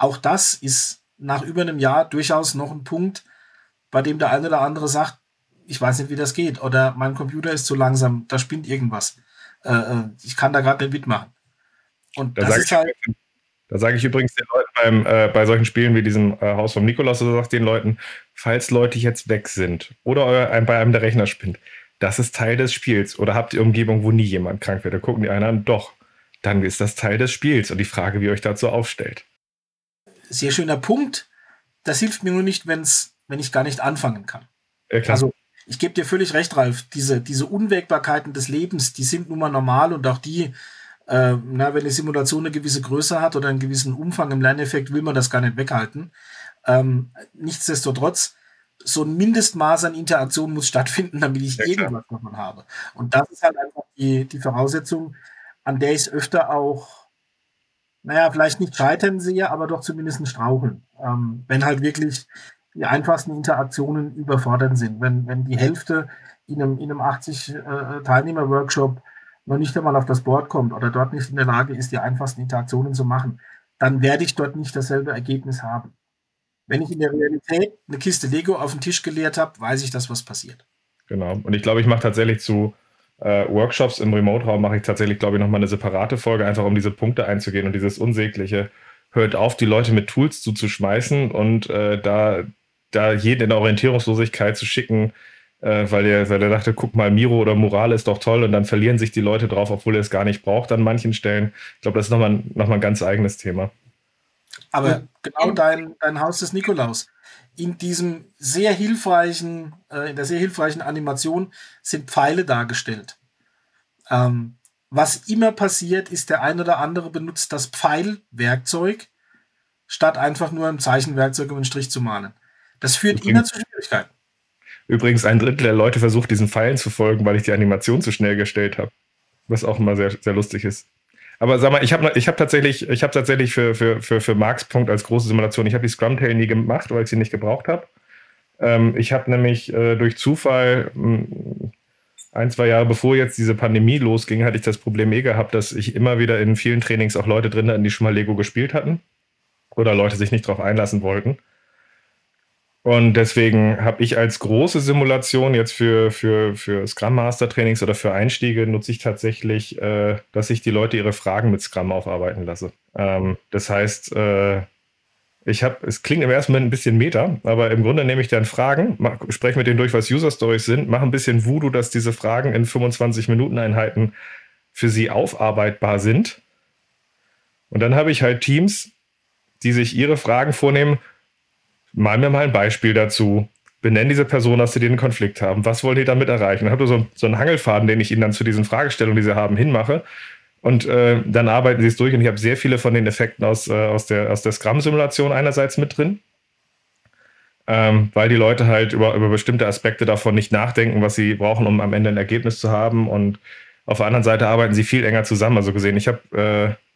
Auch das ist nach über einem Jahr durchaus noch ein Punkt, bei dem der eine oder andere sagt, ich weiß nicht, wie das geht. Oder mein Computer ist zu langsam, da spinnt irgendwas. Äh, äh ich kann da gerade nicht mitmachen. Und da das ist halt. Da sage ich übrigens den Leuten beim, äh, bei solchen Spielen wie diesem äh, Haus vom Nikolaus, so sagt den Leuten, falls Leute jetzt weg sind oder euer, bei einem der Rechner spinnt, das ist Teil des Spiels. Oder habt ihr Umgebung, wo nie jemand krank wird? Da gucken die einen an, doch, dann ist das Teil des Spiels. Und die Frage, wie ihr euch dazu aufstellt. Sehr schöner Punkt. Das hilft mir nur nicht, wenn's, wenn ich gar nicht anfangen kann. Ja, klar. Also ich gebe dir völlig recht, Ralf. Diese, diese Unwägbarkeiten des Lebens, die sind nun mal normal und auch die, äh, na, wenn die Simulation eine gewisse Größe hat oder einen gewissen Umfang im Lerneffekt, will man das gar nicht weghalten. Ähm, nichtsdestotrotz, so ein Mindestmaß an Interaktion muss stattfinden, [LAUGHS] damit ich Ja, irgendwas davon habe. Und das ist halt einfach die, die Voraussetzung, an der ich es öfter auch, naja, vielleicht nicht scheitern sehe, aber doch zumindest straucheln. Ähm, wenn halt wirklich die einfachsten Interaktionen überfordern sind. Wenn, wenn die Hälfte in einem, in einem 80 äh, noch nicht einmal auf das Board kommt oder dort nicht in der Lage ist, die einfachsten Interaktionen zu machen, dann werde ich dort nicht dasselbe Ergebnis haben. Wenn ich in der Realität eine Kiste Lego auf den Tisch geleert habe, weiß ich, dass was passiert. Genau. Und ich glaube, ich mache tatsächlich zu äh, Workshops im Remote-Raum, mache ich tatsächlich, glaube ich, nochmal eine separate Folge, einfach um diese Punkte einzugehen und dieses Unsägliche. Hört auf, die Leute mit Tools zuzuschmeißen und äh, da, da jeden in der Orientierungslosigkeit zu schicken, äh, weil, der, weil der dachte, guck mal, Miro oder Moral ist doch toll und dann verlieren sich die Leute drauf, obwohl er es gar nicht braucht an manchen Stellen. Ich glaube, das ist nochmal noch mal ein ganz eigenes Thema. Aber genau dein, dein Haus des Nikolaus. In diesem sehr hilfreichen, äh, in der sehr hilfreichen Animation sind Pfeile dargestellt. Ähm, was immer passiert, ist, der ein oder andere benutzt das Pfeilwerkzeug, statt einfach nur ein Zeichenwerkzeug, um einen Strich zu malen. Das führt Übrigens- immer zu Schwierigkeiten. Übrigens, ein Drittel der Leute versucht, diesen Pfeilen zu folgen, weil ich die Animation zu schnell gestellt habe. Was auch immer sehr, sehr lustig ist. Aber sag mal, ich habe ich hab tatsächlich, ich hab tatsächlich für, für, für, für Marks Punkt als große Simulation, ich habe die Scrum-Tail nie gemacht, weil ich sie nicht gebraucht habe. Ähm, ich habe nämlich äh, durch Zufall mh, ein, zwei Jahre bevor jetzt diese Pandemie losging, hatte ich das Problem eh gehabt, dass ich immer wieder in vielen Trainings auch Leute drin hatten, die schon mal Lego gespielt hatten. Oder Leute sich nicht drauf einlassen wollten. Und deswegen habe ich als große Simulation jetzt für, für, für Scrum Master Trainings oder für Einstiege nutze ich tatsächlich, äh, dass ich die Leute ihre Fragen mit Scrum aufarbeiten lasse. Ähm, das heißt, äh, ich habe, es klingt im ersten Moment ein bisschen meta, aber im Grunde nehme ich dann Fragen, spreche mit denen durch, was User Stories sind, mache ein bisschen Voodoo, dass diese Fragen in 25 Minuten Einheiten für sie aufarbeitbar sind. Und dann habe ich halt Teams, die sich ihre Fragen vornehmen, mal mir mal ein Beispiel dazu. Benennen diese Person, dass sie den Konflikt haben. Was wollen die damit erreichen? Dann habt ihr so, so einen Hangelfaden, den ich ihnen dann zu diesen Fragestellungen, die sie haben, hinmache. Und äh, dann arbeiten sie es durch. Und ich habe sehr viele von den Effekten aus, äh, aus der, aus der Scrum-Simulation einerseits mit drin. Ähm, weil die Leute halt über, über bestimmte Aspekte davon nicht nachdenken, was sie brauchen, um am Ende ein Ergebnis zu haben. Und auf der anderen Seite arbeiten sie viel enger zusammen. Also gesehen, ich habe äh,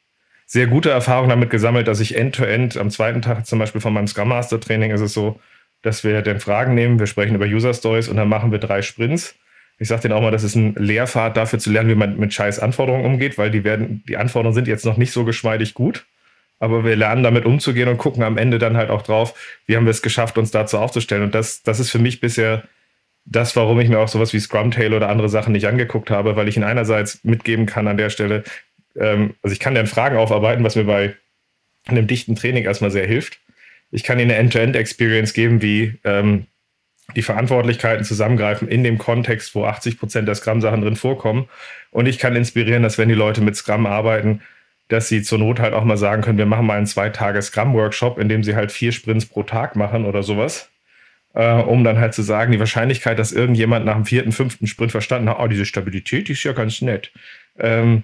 sehr gute Erfahrungen damit gesammelt, dass ich end-to-end am zweiten Tag zum Beispiel von meinem Scrum Master Training ist es so, dass wir den Fragen nehmen, wir sprechen über User Stories und dann machen wir drei Sprints. Ich sage denen auch mal, das ist ein Lehrpfad dafür zu lernen, wie man mit scheiß Anforderungen umgeht, weil die werden, die Anforderungen sind jetzt noch nicht so geschmeidig gut. Aber wir lernen damit umzugehen und gucken am Ende dann halt auch drauf, wie haben wir es geschafft, uns dazu aufzustellen. Und das, das ist für mich bisher das, warum ich mir auch sowas wie Scrum Tail oder andere Sachen nicht angeguckt habe, weil ich ihnen einerseits mitgeben kann an der Stelle, ähm, also ich kann dann Fragen aufarbeiten, was mir bei einem dichten Training erstmal sehr hilft. Ich kann ihnen eine End-to-End-Experience geben, wie ähm, die Verantwortlichkeiten zusammengreifen in dem Kontext, wo 80 Prozent der Scrum-Sachen drin vorkommen. Und ich kann inspirieren, dass wenn die Leute mit Scrum arbeiten, dass sie zur Not halt auch mal sagen können, wir machen mal einen zwei Tage Scrum-Workshop, in dem sie halt vier Sprints pro Tag machen oder sowas, äh, um dann halt zu sagen, die Wahrscheinlichkeit, dass irgendjemand nach dem vierten, fünften Sprint verstanden hat, oh, diese Stabilität, die ist ja ganz nett. Ähm,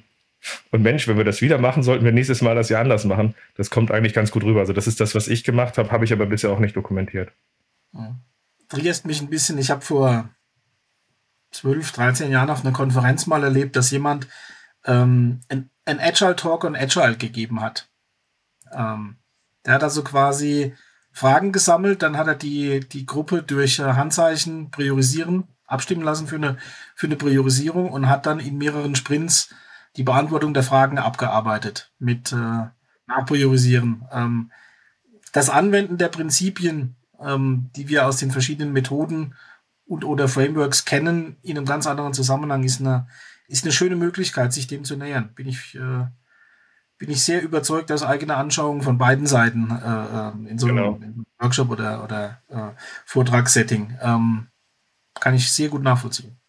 und Mensch, wenn wir das wieder machen, sollten wir nächstes Mal das ja anders machen. Das kommt eigentlich ganz gut rüber. Also das ist das, was ich gemacht habe, habe ich aber bisher auch nicht dokumentiert. Triggerst mich ein bisschen. Ich habe vor 12, 13 Jahren auf einer Konferenz mal erlebt, dass jemand ähm, ein, ein Agile Talk on Agile gegeben hat. Ähm, der hat also quasi Fragen gesammelt, dann hat er die, die Gruppe durch Handzeichen priorisieren, abstimmen lassen für eine, für eine Priorisierung und hat dann in mehreren Sprints die Beantwortung der Fragen abgearbeitet mit äh, Nachpriorisieren. Ähm, das Anwenden der Prinzipien, ähm, die wir aus den verschiedenen Methoden und oder Frameworks kennen, in einem ganz anderen Zusammenhang ist eine, ist eine schöne Möglichkeit, sich dem zu nähern. Bin ich, äh, bin ich sehr überzeugt aus eigener Anschauung von beiden Seiten äh, äh in so genau. einem Workshop oder, oder äh, Vortragssetting. Ähm, kann ich sehr gut nachvollziehen.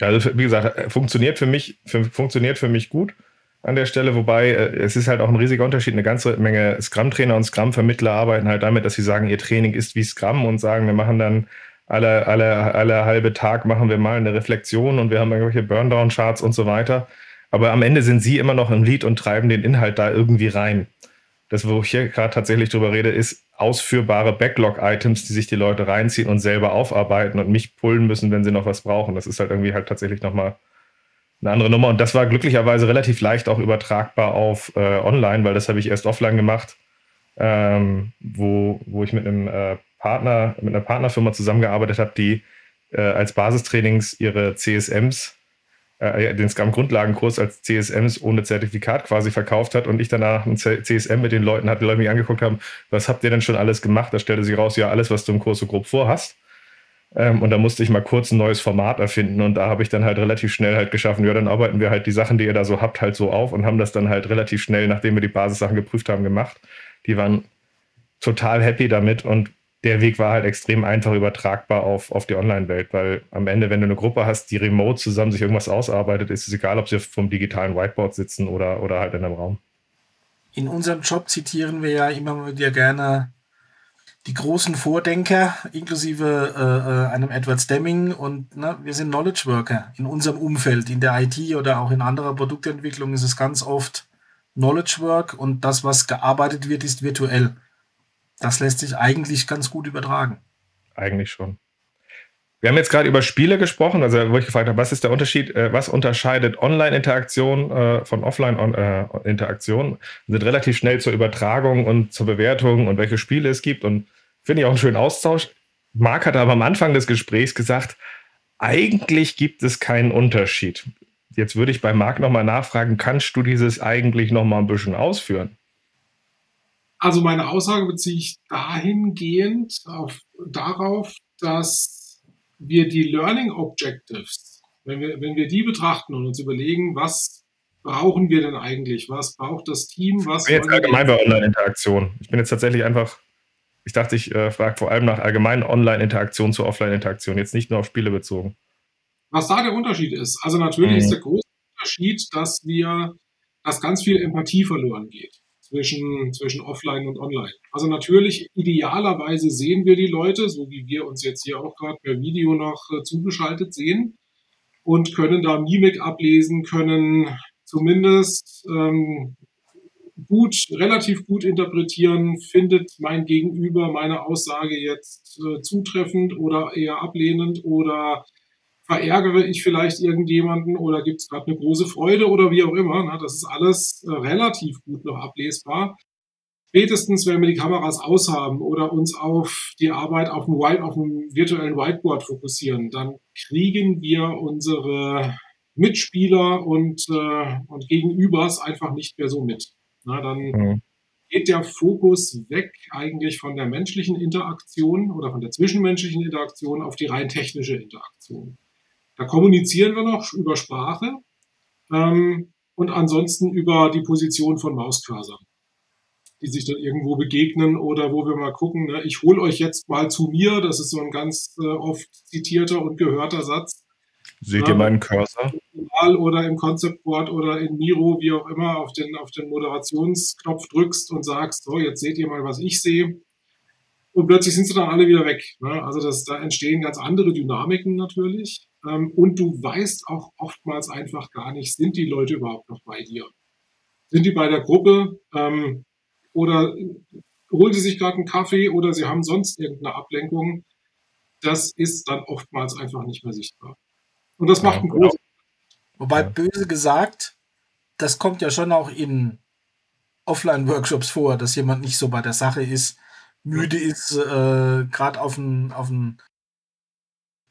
Also wie gesagt, funktioniert für mich, für, funktioniert für mich gut an der Stelle, wobei äh, es ist halt auch ein riesiger Unterschied. Eine ganze Menge Scrum-Trainer und Scrum-Vermittler arbeiten halt damit, dass sie sagen, ihr Training ist wie Scrum und sagen, wir machen dann alle, alle, alle halbe Tag machen wir mal eine Reflexion und wir haben irgendwelche Burndown-Charts und so weiter. Aber am Ende sind sie immer noch im Lead und treiben den Inhalt da irgendwie rein. Das, wo ich hier gerade tatsächlich drüber rede, ist ausführbare Backlog-Items, die sich die Leute reinziehen und selber aufarbeiten und mich pullen müssen, wenn sie noch was brauchen. Das ist halt irgendwie halt tatsächlich nochmal eine andere Nummer. Und das war glücklicherweise relativ leicht auch übertragbar auf äh, online, weil das habe ich erst offline gemacht, ähm, wo, wo ich mit einem äh, Partner, mit einer Partnerfirma zusammengearbeitet habe, die äh, als Basistrainings ihre CSMs äh, den Scrum-Grundlagenkurs als CSMs ohne Zertifikat quasi verkauft hat und ich danach ein CSM mit den Leuten hatte, die Leute mich angeguckt haben, was habt ihr denn schon alles gemacht? Da stellte sich raus, ja, alles, was du im Kurs so grob vorhast. Ähm, und da musste ich mal kurz ein neues Format erfinden und da habe ich dann halt relativ schnell halt geschaffen, ja, dann arbeiten wir halt die Sachen, die ihr da so habt, halt so auf und haben das dann halt relativ schnell, nachdem wir die Basissachen geprüft haben, gemacht. Die waren total happy damit und der Weg war halt extrem einfach übertragbar auf, auf die Online-Welt, weil am Ende, wenn du eine Gruppe hast, die remote zusammen sich irgendwas ausarbeitet, ist es egal, ob sie vom digitalen Whiteboard sitzen oder, oder halt in einem Raum. In unserem Job zitieren wir ja immer wieder gerne die großen Vordenker, inklusive äh, äh einem Edward Stemming und ne, wir sind Knowledge Worker in unserem Umfeld, in der IT oder auch in anderer Produktentwicklung ist es ganz oft Knowledge Work und das, was gearbeitet wird, ist virtuell. Das lässt sich eigentlich ganz gut übertragen. Eigentlich schon. Wir haben jetzt gerade über Spiele gesprochen, also wo ich gefragt habe, was ist der Unterschied, äh, was unterscheidet Online-Interaktion äh, von Offline-Interaktion? Äh, sind relativ schnell zur Übertragung und zur Bewertung und welche Spiele es gibt und finde ich auch einen schönen Austausch. Marc hat aber am Anfang des Gesprächs gesagt, eigentlich gibt es keinen Unterschied. Jetzt würde ich bei Marc nochmal nachfragen, kannst du dieses eigentlich nochmal ein bisschen ausführen? Also meine Aussage beziehe ich dahingehend auf, darauf, dass wir die Learning Objectives, wenn wir, wenn wir die betrachten und uns überlegen, was brauchen wir denn eigentlich? Was braucht das Team? Was ich bin jetzt allgemein bei Online-Interaktion. Ich bin jetzt tatsächlich einfach, ich dachte, ich äh, frage vor allem nach allgemeinen Online-Interaktion zur Offline-Interaktion, jetzt nicht nur auf Spiele bezogen. Was da der Unterschied ist. Also natürlich mhm. ist der große Unterschied, dass wir, dass ganz viel Empathie verloren geht zwischen, zwischen Offline und Online. Also natürlich, idealerweise sehen wir die Leute, so wie wir uns jetzt hier auch gerade per Video noch äh, zugeschaltet sehen und können da Mimik ablesen, können zumindest ähm, gut, relativ gut interpretieren, findet mein Gegenüber meine Aussage jetzt äh, zutreffend oder eher ablehnend oder verärgere ich vielleicht irgendjemanden oder gibt es gerade eine große Freude oder wie auch immer. Ne? Das ist alles äh, relativ gut noch ablesbar. Spätestens, wenn wir die Kameras aushaben oder uns auf die Arbeit auf dem, White, auf dem virtuellen Whiteboard fokussieren, dann kriegen wir unsere Mitspieler und, äh, und Gegenübers einfach nicht mehr so mit. Na, dann mhm. geht der Fokus weg eigentlich von der menschlichen Interaktion oder von der zwischenmenschlichen Interaktion auf die rein technische Interaktion. Da kommunizieren wir noch über Sprache ähm, und ansonsten über die Position von Mauscursern, die sich dann irgendwo begegnen oder wo wir mal gucken, ne, ich hole euch jetzt mal zu mir, das ist so ein ganz äh, oft zitierter und gehörter Satz. Seht ihr meinen Cursor? Oder im Concept Board oder in Miro, wie auch immer, auf den, auf den Moderationsknopf drückst und sagst, so, jetzt seht ihr mal, was ich sehe. Und plötzlich sind sie dann alle wieder weg. Ne? Also das, da entstehen ganz andere Dynamiken natürlich. Ähm, und du weißt auch oftmals einfach gar nicht, sind die Leute überhaupt noch bei dir? Sind die bei der Gruppe? Ähm, oder holen sie sich gerade einen Kaffee oder sie haben sonst irgendeine Ablenkung? Das ist dann oftmals einfach nicht mehr sichtbar. Und das macht einen genau. großen. Wobei böse gesagt, das kommt ja schon auch in Offline-Workshops vor, dass jemand nicht so bei der Sache ist, müde ist, äh, gerade auf ein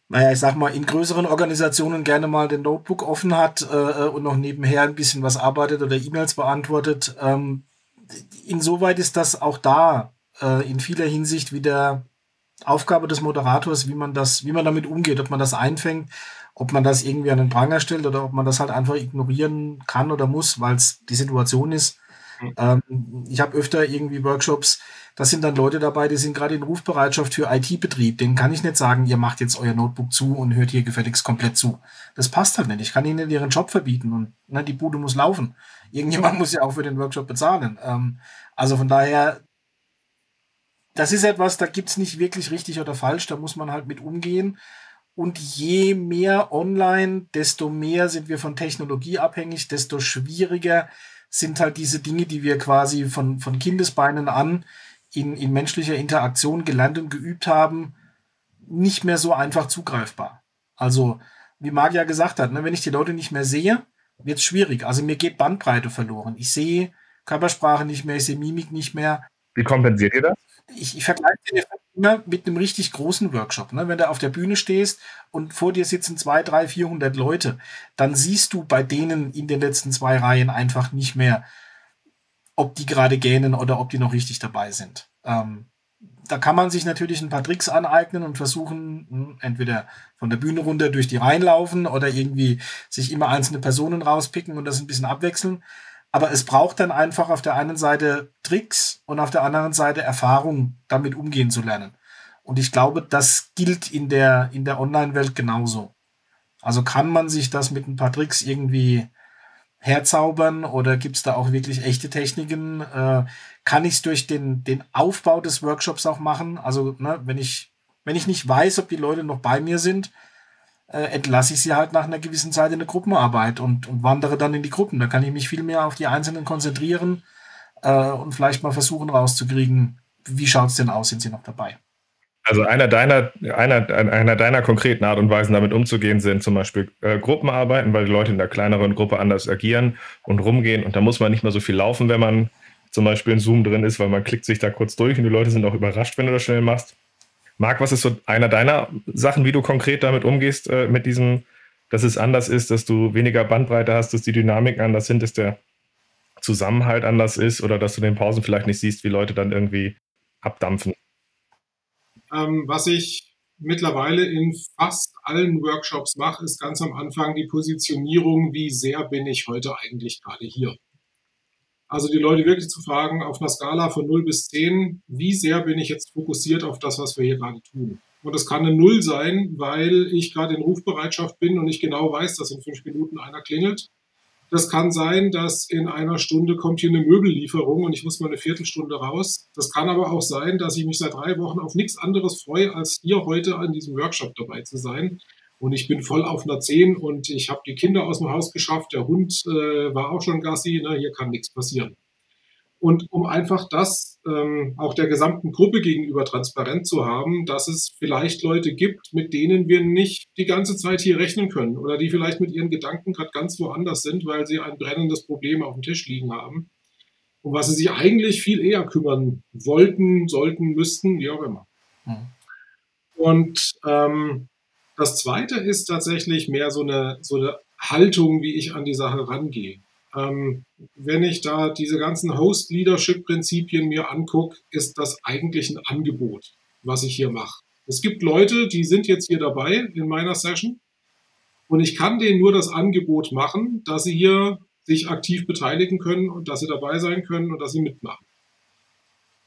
naja, ich sag mal, in größeren Organisationen gerne mal den Notebook offen hat äh, und noch nebenher ein bisschen was arbeitet oder E-Mails beantwortet. Ähm, insoweit ist das auch da äh, in vieler Hinsicht wieder Aufgabe des Moderators, wie man das, wie man damit umgeht, ob man das einfängt, ob man das irgendwie an den Pranger stellt oder ob man das halt einfach ignorieren kann oder muss, weil es die Situation ist. Mhm. Ähm, ich habe öfter irgendwie Workshops, da sind dann Leute dabei, die sind gerade in Rufbereitschaft für IT-Betrieb. Denen kann ich nicht sagen, ihr macht jetzt euer Notebook zu und hört hier gefälligst komplett zu. Das passt halt nicht. Ich kann ihnen ihren Job verbieten und ne, die Bude muss laufen. Irgendjemand muss ja auch für den Workshop bezahlen. Ähm, also von daher, das ist etwas, da gibt es nicht wirklich richtig oder falsch, da muss man halt mit umgehen. Und je mehr online, desto mehr sind wir von Technologie abhängig, desto schwieriger sind halt diese Dinge, die wir quasi von, von Kindesbeinen an in, in menschlicher Interaktion gelernt und geübt haben, nicht mehr so einfach zugreifbar. Also, wie Magia gesagt hat, ne, wenn ich die Leute nicht mehr sehe, wird es schwierig. Also mir geht Bandbreite verloren. Ich sehe Körpersprache nicht mehr, ich sehe Mimik nicht mehr. Wie kompensiert ihr das? Ich, ich vergleiche den immer mit einem richtig großen Workshop. Ne? Wenn du auf der Bühne stehst und vor dir sitzen zwei, drei, vierhundert Leute, dann siehst du bei denen in den letzten zwei Reihen einfach nicht mehr, ob die gerade gähnen oder ob die noch richtig dabei sind. Ähm, da kann man sich natürlich ein paar Tricks aneignen und versuchen, hm, entweder von der Bühne runter durch die Reihen laufen oder irgendwie sich immer einzelne Personen rauspicken und das ein bisschen abwechseln. Aber es braucht dann einfach auf der einen Seite Tricks und auf der anderen Seite Erfahrung, damit umgehen zu lernen. Und ich glaube, das gilt in der, in der Online-Welt genauso. Also kann man sich das mit ein paar Tricks irgendwie herzaubern oder gibt es da auch wirklich echte Techniken? Äh, kann ich es durch den, den Aufbau des Workshops auch machen? Also, ne, wenn ich, wenn ich nicht weiß, ob die Leute noch bei mir sind, äh, entlasse ich sie halt nach einer gewissen Zeit in eine Gruppenarbeit und, und wandere dann in die Gruppen. Da kann ich mich viel mehr auf die Einzelnen konzentrieren äh, und vielleicht mal versuchen rauszukriegen, wie schaut es denn aus, sind sie noch dabei? Also einer deiner, einer, einer deiner konkreten Art und Weisen, damit umzugehen, sind zum Beispiel äh, Gruppenarbeiten, weil die Leute in der kleineren Gruppe anders agieren und rumgehen. Und da muss man nicht mehr so viel laufen, wenn man zum Beispiel in Zoom drin ist, weil man klickt sich da kurz durch und die Leute sind auch überrascht, wenn du das schnell machst. Marc, was ist so einer deiner Sachen, wie du konkret damit umgehst, äh, mit diesem, dass es anders ist, dass du weniger Bandbreite hast, dass die Dynamiken anders sind, dass der Zusammenhalt anders ist oder dass du den Pausen vielleicht nicht siehst, wie Leute dann irgendwie abdampfen? Ähm, was ich mittlerweile in fast allen Workshops mache, ist ganz am Anfang die Positionierung, wie sehr bin ich heute eigentlich gerade hier. Also die Leute wirklich zu fragen, auf einer Skala von 0 bis 10, wie sehr bin ich jetzt fokussiert auf das, was wir hier gerade tun? Und das kann eine Null sein, weil ich gerade in Rufbereitschaft bin und ich genau weiß, dass in fünf Minuten einer klingelt. Das kann sein, dass in einer Stunde kommt hier eine Möbellieferung und ich muss mal eine Viertelstunde raus. Das kann aber auch sein, dass ich mich seit drei Wochen auf nichts anderes freue, als hier heute an diesem Workshop dabei zu sein und ich bin voll auf einer 10 und ich habe die Kinder aus dem Haus geschafft, der Hund äh, war auch schon Gassi, ne, hier kann nichts passieren. Und um einfach das ähm, auch der gesamten Gruppe gegenüber transparent zu haben, dass es vielleicht Leute gibt, mit denen wir nicht die ganze Zeit hier rechnen können oder die vielleicht mit ihren Gedanken gerade ganz woanders sind, weil sie ein brennendes Problem auf dem Tisch liegen haben, um was sie sich eigentlich viel eher kümmern wollten, sollten, müssten, wie auch immer. Mhm. Und ähm, das zweite ist tatsächlich mehr so eine, so eine Haltung, wie ich an die Sache rangehe. Ähm, wenn ich da diese ganzen Host-Leadership-Prinzipien mir angucke, ist das eigentlich ein Angebot, was ich hier mache. Es gibt Leute, die sind jetzt hier dabei in meiner Session und ich kann denen nur das Angebot machen, dass sie hier sich aktiv beteiligen können und dass sie dabei sein können und dass sie mitmachen.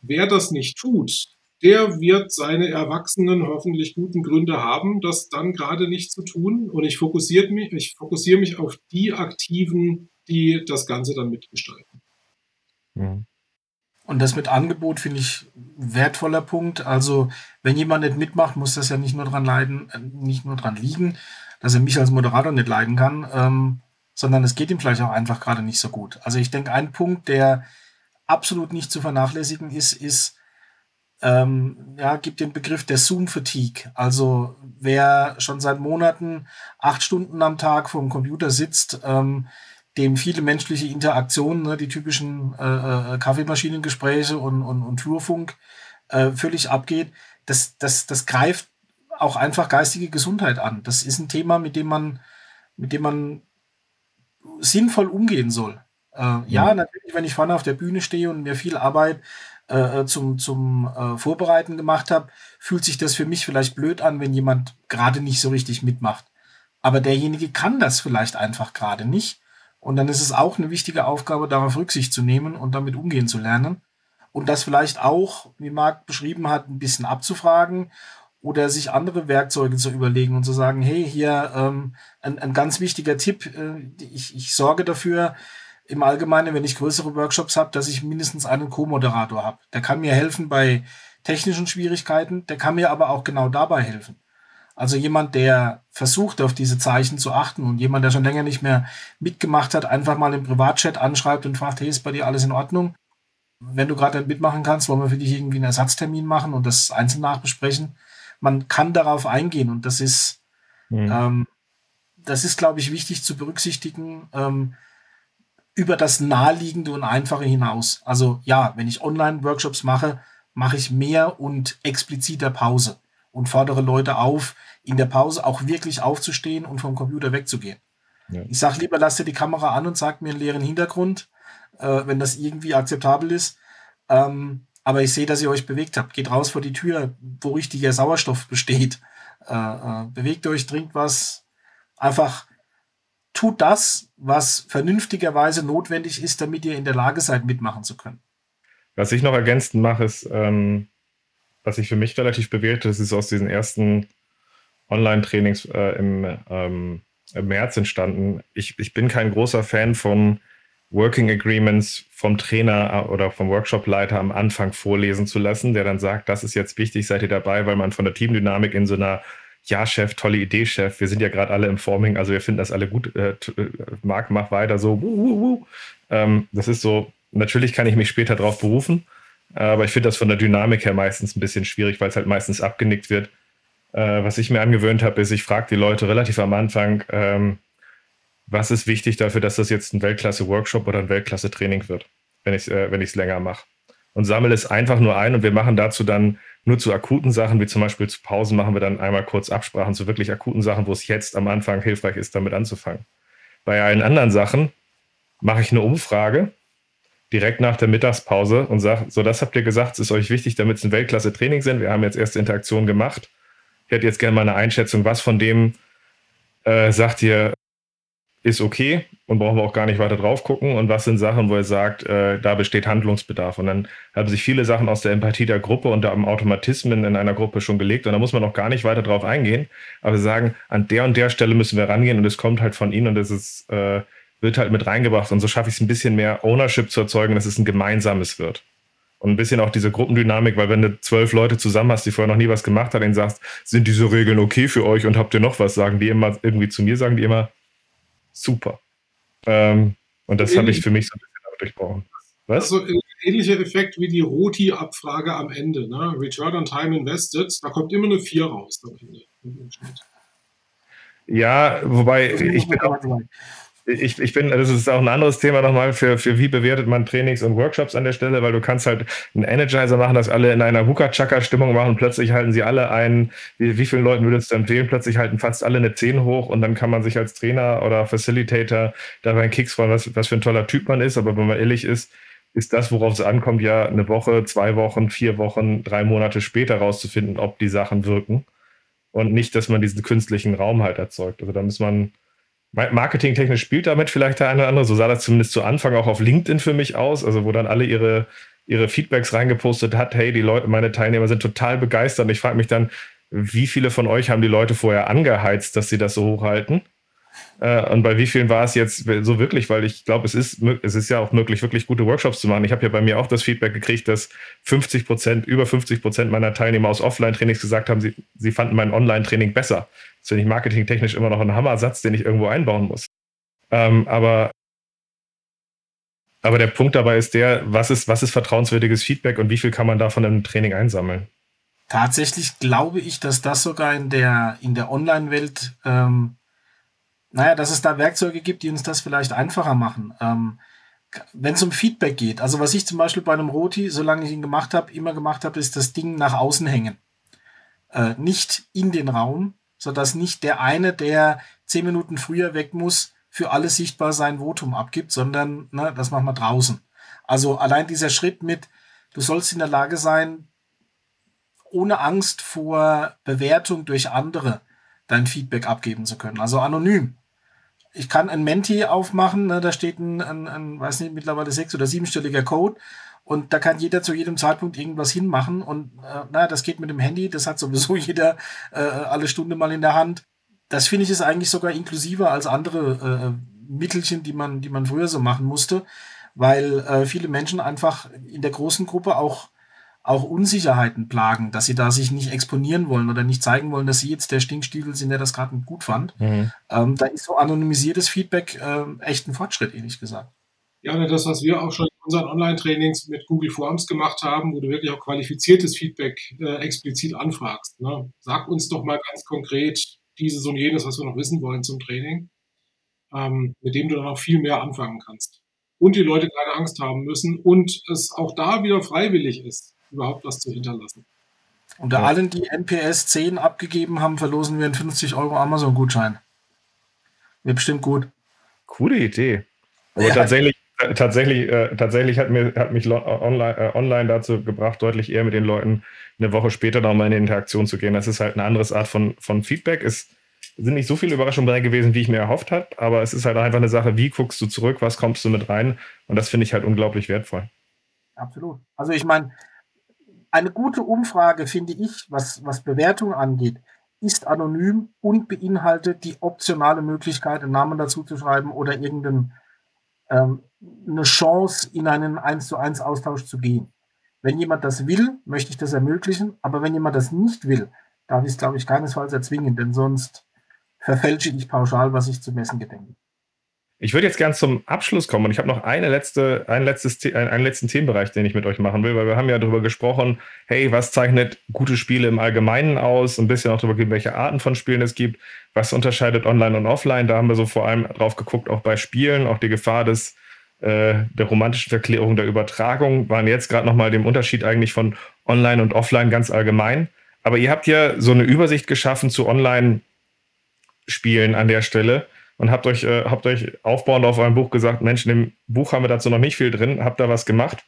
Wer das nicht tut, der wird seine Erwachsenen hoffentlich guten Gründe haben, das dann gerade nicht zu tun. Und ich fokussiere mich, ich fokussiere mich auf die Aktiven, die das Ganze dann mitgestalten. Mhm. Und das mit Angebot finde ich ein wertvoller Punkt. Also, wenn jemand nicht mitmacht, muss das ja nicht nur dran leiden, äh, nicht nur dran liegen, dass er mich als Moderator nicht leiden kann, ähm, sondern es geht ihm vielleicht auch einfach gerade nicht so gut. Also, ich denke, ein Punkt, der absolut nicht zu vernachlässigen ist, ist, ähm, ja, gibt den Begriff der Zoom-Fatigue. Also wer schon seit Monaten acht Stunden am Tag vor dem Computer sitzt, ähm, dem viele menschliche Interaktionen, ne, die typischen äh, äh, Kaffeemaschinengespräche und, und, und Flurfunk äh, völlig abgeht, das, das, das greift auch einfach geistige Gesundheit an. Das ist ein Thema, mit dem man, mit dem man sinnvoll umgehen soll. Äh, ja, natürlich, wenn ich vorne auf der Bühne stehe und mir viel Arbeit äh, zum, zum äh, Vorbereiten gemacht habe, fühlt sich das für mich vielleicht blöd an, wenn jemand gerade nicht so richtig mitmacht. Aber derjenige kann das vielleicht einfach gerade nicht. Und dann ist es auch eine wichtige Aufgabe, darauf Rücksicht zu nehmen und damit umgehen zu lernen. Und das vielleicht auch, wie Marc beschrieben hat, ein bisschen abzufragen oder sich andere Werkzeuge zu überlegen und zu sagen, hey, hier ähm, ein, ein ganz wichtiger Tipp, äh, ich, ich sorge dafür im Allgemeinen, wenn ich größere Workshops habe, dass ich mindestens einen Co-Moderator habe. Der kann mir helfen bei technischen Schwierigkeiten, der kann mir aber auch genau dabei helfen. Also jemand, der versucht, auf diese Zeichen zu achten und jemand, der schon länger nicht mehr mitgemacht hat, einfach mal im Privatchat anschreibt und fragt, hey, ist bei dir alles in Ordnung? Wenn du gerade mitmachen kannst, wollen wir für dich irgendwie einen Ersatztermin machen und das einzeln nachbesprechen. Man kann darauf eingehen und das ist, mhm. ähm, das ist, glaube ich, wichtig zu berücksichtigen. Ähm, über das Naheliegende und Einfache hinaus. Also ja, wenn ich Online-Workshops mache, mache ich mehr und expliziter Pause und fordere Leute auf, in der Pause auch wirklich aufzustehen und vom Computer wegzugehen. Ja. Ich sage lieber, lasst ihr die Kamera an und sagt mir einen leeren Hintergrund, äh, wenn das irgendwie akzeptabel ist. Ähm, aber ich sehe, dass ihr euch bewegt habt. Geht raus vor die Tür, wo richtiger Sauerstoff besteht. Äh, äh, bewegt euch, trinkt was. Einfach tut das, was vernünftigerweise notwendig ist, damit ihr in der Lage seid, mitmachen zu können. Was ich noch ergänzend mache, ist, ähm, was ich für mich relativ bewährt, das ist aus diesen ersten Online-Trainings äh, im, ähm, im, März entstanden. Ich, ich bin kein großer Fan von Working Agreements vom Trainer äh, oder vom Workshop-Leiter am Anfang vorlesen zu lassen, der dann sagt, das ist jetzt wichtig, seid ihr dabei, weil man von der Teamdynamik in so einer ja, Chef, tolle Idee, Chef. Wir sind ja gerade alle im Forming, also wir finden das alle gut. Äh, äh Marc, mach weiter so. Wuh, wuh, wuh. Ähm, das ist so, natürlich kann ich mich später darauf berufen, aber ich finde das von der Dynamik her meistens ein bisschen schwierig, weil es halt meistens abgenickt wird. Äh, was ich mir angewöhnt habe, ist, ich frage die Leute relativ am Anfang, ähm, was ist wichtig dafür, dass das jetzt ein Weltklasse-Workshop oder ein Weltklasse-Training wird, wenn ich es äh, länger mache. Und sammle es einfach nur ein und wir machen dazu dann nur zu akuten Sachen, wie zum Beispiel zu Pausen, machen wir dann einmal kurz Absprachen zu wirklich akuten Sachen, wo es jetzt am Anfang hilfreich ist, damit anzufangen. Bei allen anderen Sachen mache ich eine Umfrage direkt nach der Mittagspause und sage, so das habt ihr gesagt, es ist euch wichtig, damit es ein Weltklasse-Training sind. Wir haben jetzt erste Interaktion gemacht. Ich hätte jetzt gerne mal eine Einschätzung, was von dem äh, sagt ihr, ist okay und brauchen wir auch gar nicht weiter drauf gucken. Und was sind Sachen, wo er sagt, äh, da besteht Handlungsbedarf. Und dann haben sich viele Sachen aus der Empathie der Gruppe und der Automatismen in einer Gruppe schon gelegt. Und da muss man auch gar nicht weiter drauf eingehen. Aber sagen, an der und der Stelle müssen wir rangehen und es kommt halt von ihnen und es ist, äh, wird halt mit reingebracht. Und so schaffe ich es ein bisschen mehr Ownership zu erzeugen, dass es ein gemeinsames wird. Und ein bisschen auch diese Gruppendynamik, weil wenn du zwölf Leute zusammen hast, die vorher noch nie was gemacht haben, denen sagst, sind diese Regeln okay für euch und habt ihr noch was, sagen die immer irgendwie zu mir, sagen die immer, super. Ähm, und das habe ich für mich so ein bisschen durchbrochen. Was? Also ein ähnlicher Effekt wie die Roti-Abfrage am Ende. Ne? Return on Time Invested, da kommt immer eine 4 raus. Ja, wobei ich bin auch, ich, ich bin, das ist auch ein anderes Thema nochmal für, für wie bewertet man Trainings und Workshops an der Stelle, weil du kannst halt einen Energizer machen, dass alle in einer Huka-Chaka-Stimmung machen und plötzlich halten sie alle einen, wie, wie vielen Leuten würdest du empfehlen? Plötzlich halten fast alle eine 10 hoch und dann kann man sich als Trainer oder Facilitator dabei einen Kicks freuen, was, was für ein toller Typ man ist, aber wenn man ehrlich ist, ist das, worauf es ankommt, ja eine Woche, zwei Wochen, vier Wochen, drei Monate später rauszufinden, ob die Sachen wirken und nicht, dass man diesen künstlichen Raum halt erzeugt. Also da muss man Marketingtechnisch spielt damit vielleicht der eine oder andere. So sah das zumindest zu Anfang auch auf LinkedIn für mich aus, also wo dann alle ihre, ihre Feedbacks reingepostet hat, hey, die Leute, meine Teilnehmer sind total begeistert. Und ich frage mich dann, wie viele von euch haben die Leute vorher angeheizt, dass sie das so hochhalten? Äh, und bei wie vielen war es jetzt so wirklich? Weil ich glaube, es ist, es ist ja auch möglich, wirklich gute Workshops zu machen. Ich habe ja bei mir auch das Feedback gekriegt, dass 50 Prozent, über 50 Prozent meiner Teilnehmer aus Offline-Trainings gesagt haben, sie, sie fanden mein Online-Training besser. Das finde ich marketingtechnisch immer noch ein Hammersatz, den ich irgendwo einbauen muss. Ähm, aber, aber der Punkt dabei ist der, was ist, was ist vertrauenswürdiges Feedback und wie viel kann man davon im Training einsammeln? Tatsächlich glaube ich, dass das sogar in der, in der Online-Welt ähm, naja, dass es da Werkzeuge gibt, die uns das vielleicht einfacher machen. Ähm, wenn es um Feedback geht, also was ich zum Beispiel bei einem Roti, solange ich ihn gemacht habe, immer gemacht habe, ist das Ding nach außen hängen. Äh, nicht in den Raum, sodass nicht der eine, der zehn Minuten früher weg muss, für alle sichtbar sein Votum abgibt, sondern ne, das machen wir draußen. Also allein dieser Schritt mit, du sollst in der Lage sein, ohne Angst vor Bewertung durch andere dein Feedback abgeben zu können. Also anonym. Ich kann ein Menti aufmachen, ne, da steht ein, ein, ein, weiß nicht, mittlerweile sechs- oder siebenstelliger Code und da kann jeder zu jedem Zeitpunkt irgendwas hinmachen und äh, na, das geht mit dem Handy, das hat sowieso [LAUGHS] jeder äh, alle Stunde mal in der Hand. Das finde ich ist eigentlich sogar inklusiver als andere äh, Mittelchen, die man, die man früher so machen musste, weil äh, viele Menschen einfach in der großen Gruppe auch auch Unsicherheiten plagen, dass sie da sich nicht exponieren wollen oder nicht zeigen wollen, dass sie jetzt der Stinkstiefel sind, der das gerade nicht gut fand. Mhm. Ähm, da ist so anonymisiertes Feedback äh, echt ein Fortschritt, ehrlich gesagt. Ja, das, was wir auch schon in unseren Online-Trainings mit Google Forms gemacht haben, wo du wirklich auch qualifiziertes Feedback äh, explizit anfragst. Ne? Sag uns doch mal ganz konkret dieses und jenes, was wir noch wissen wollen zum Training, ähm, mit dem du dann auch viel mehr anfangen kannst. Und die Leute keine Angst haben müssen und es auch da wieder freiwillig ist überhaupt was zu hinterlassen. Unter ja. allen, die NPS 10 abgegeben haben, verlosen wir einen 50 Euro Amazon-Gutschein. Wird bestimmt gut. Coole Idee. Aber ja. tatsächlich, äh, tatsächlich, äh, tatsächlich hat, mir, hat mich online, äh, online dazu gebracht, deutlich eher mit den Leuten eine Woche später nochmal in die Interaktion zu gehen. Das ist halt eine andere Art von, von Feedback. Es sind nicht so viele Überraschungen dabei gewesen, wie ich mir erhofft habe, aber es ist halt einfach eine Sache, wie guckst du zurück, was kommst du mit rein? Und das finde ich halt unglaublich wertvoll. Absolut. Also ich meine, eine gute Umfrage, finde ich, was, was Bewertung angeht, ist anonym und beinhaltet die optionale Möglichkeit, einen Namen dazu zu schreiben oder irgendeine ähm, eine Chance, in einen 1 zu 1 Austausch zu gehen. Wenn jemand das will, möchte ich das ermöglichen, aber wenn jemand das nicht will, darf ich es, glaube ich, keinesfalls erzwingen, denn sonst verfälsche ich pauschal, was ich zu messen gedenke. Ich würde jetzt gern zum Abschluss kommen und ich habe noch eine letzte, ein letztes, einen letzten Themenbereich, den ich mit euch machen will, weil wir haben ja darüber gesprochen, hey, was zeichnet gute Spiele im Allgemeinen aus? Ein bisschen auch darüber, welche Arten von Spielen es gibt, was unterscheidet Online und Offline. Da haben wir so vor allem drauf geguckt, auch bei Spielen, auch die Gefahr des, äh, der romantischen Verklärung der Übertragung, waren jetzt gerade nochmal dem Unterschied eigentlich von Online und Offline ganz allgemein. Aber ihr habt ja so eine Übersicht geschaffen zu Online-Spielen an der Stelle und habt euch, äh, habt euch aufbauend auf eurem Buch gesagt, Mensch, in dem Buch haben wir dazu noch nicht viel drin, habt da was gemacht.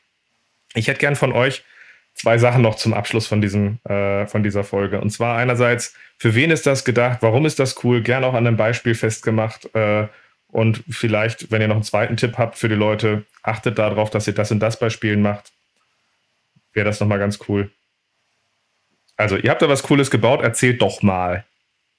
Ich hätte gern von euch zwei Sachen noch zum Abschluss von, diesem, äh, von dieser Folge. Und zwar einerseits, für wen ist das gedacht? Warum ist das cool? Gern auch an einem Beispiel festgemacht. Äh, und vielleicht, wenn ihr noch einen zweiten Tipp habt für die Leute, achtet darauf, dass ihr das und das bei Spielen macht. Wäre das nochmal ganz cool. Also, ihr habt da was Cooles gebaut, erzählt doch mal.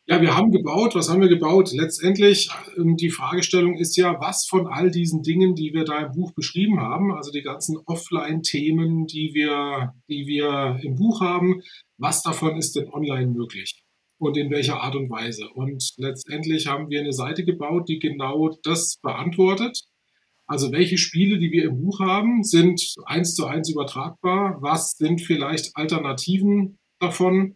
Ja, wir haben gebaut. Was haben wir gebaut? Letztendlich, ähm, die Fragestellung ist ja, was von all diesen Dingen, die wir da im Buch beschrieben haben, also die ganzen Offline-Themen, die wir, die wir im Buch haben, was davon ist denn online möglich? Und in welcher Art und Weise? Und letztendlich haben wir eine Seite gebaut, die genau das beantwortet. Also welche Spiele, die wir im Buch haben, sind eins zu eins übertragbar? Was sind vielleicht Alternativen davon?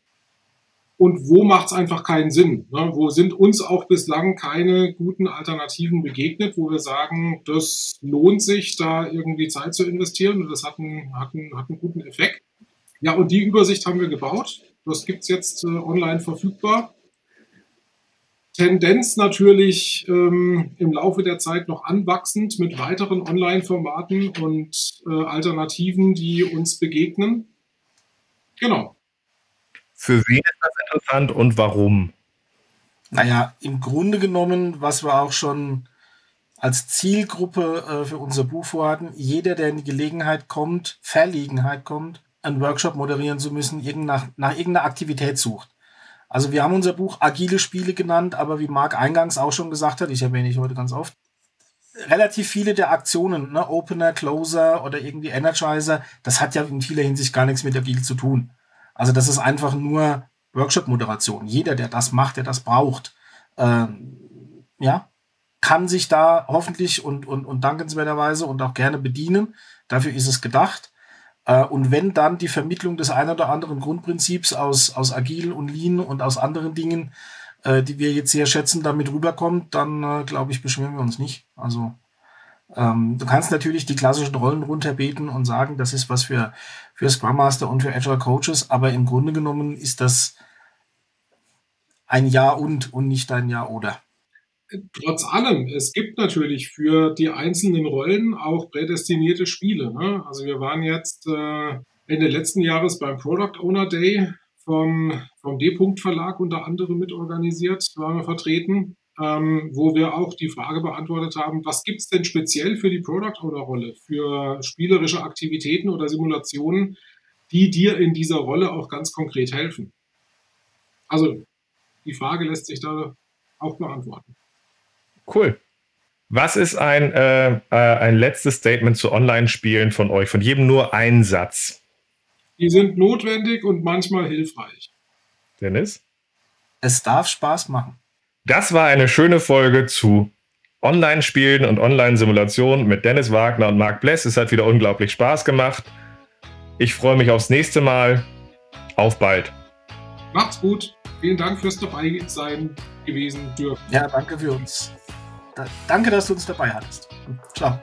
Und wo macht es einfach keinen Sinn? Ne? Wo sind uns auch bislang keine guten Alternativen begegnet, wo wir sagen, das lohnt sich, da irgendwie Zeit zu investieren und das hat einen, hat einen, hat einen guten Effekt. Ja, und die Übersicht haben wir gebaut. Das gibt es jetzt äh, online verfügbar. Tendenz natürlich ähm, im Laufe der Zeit noch anwachsend mit weiteren Online-Formaten und äh, Alternativen, die uns begegnen. Genau. Für wen ist das interessant und warum? Naja, im Grunde genommen, was wir auch schon als Zielgruppe äh, für unser Buch vorhatten, jeder, der in die Gelegenheit kommt, Verlegenheit kommt, einen Workshop moderieren zu müssen, nach, nach irgendeiner Aktivität sucht. Also wir haben unser Buch Agile Spiele genannt, aber wie Marc eingangs auch schon gesagt hat, ich erwähne ich heute ganz oft, relativ viele der Aktionen, ne, Opener, Closer oder irgendwie Energizer, das hat ja in vieler Hinsicht gar nichts mit Agile zu tun. Also das ist einfach nur Workshop-Moderation. Jeder, der das macht, der das braucht, äh, ja, kann sich da hoffentlich und, und, und dankenswerterweise und auch gerne bedienen. Dafür ist es gedacht. Äh, und wenn dann die Vermittlung des ein oder anderen Grundprinzips aus, aus Agil und Lean und aus anderen Dingen, äh, die wir jetzt sehr schätzen, damit rüberkommt, dann äh, glaube ich, beschweren wir uns nicht. Also ähm, du kannst natürlich die klassischen Rollen runterbeten und sagen, das ist was für, für Scrum Master und für Agile Coaches, aber im Grunde genommen ist das ein Ja und und nicht ein Ja oder. Trotz allem, es gibt natürlich für die einzelnen Rollen auch prädestinierte Spiele. Ne? Also wir waren jetzt äh, Ende letzten Jahres beim Product Owner Day vom, vom D-Punkt Verlag unter anderem mitorganisiert, waren wir vertreten. ähm, wo wir auch die Frage beantwortet haben, was gibt es denn speziell für die Product Owner Rolle, für spielerische Aktivitäten oder Simulationen, die dir in dieser Rolle auch ganz konkret helfen? Also die Frage lässt sich da auch beantworten. Cool. Was ist ein, äh, äh, ein letztes Statement zu Online-Spielen von euch? Von jedem nur ein Satz. Die sind notwendig und manchmal hilfreich. Dennis? Es darf Spaß machen. Das war eine schöne Folge zu Online-Spielen und Online-Simulationen mit Dennis Wagner und Marc Bless. Es hat wieder unglaublich Spaß gemacht. Ich freue mich aufs nächste Mal. Auf bald. Macht's gut. Vielen Dank fürs dabei sein gewesen dürfen. Ja, danke für uns. Da, danke, dass du uns dabei hattest. Ciao.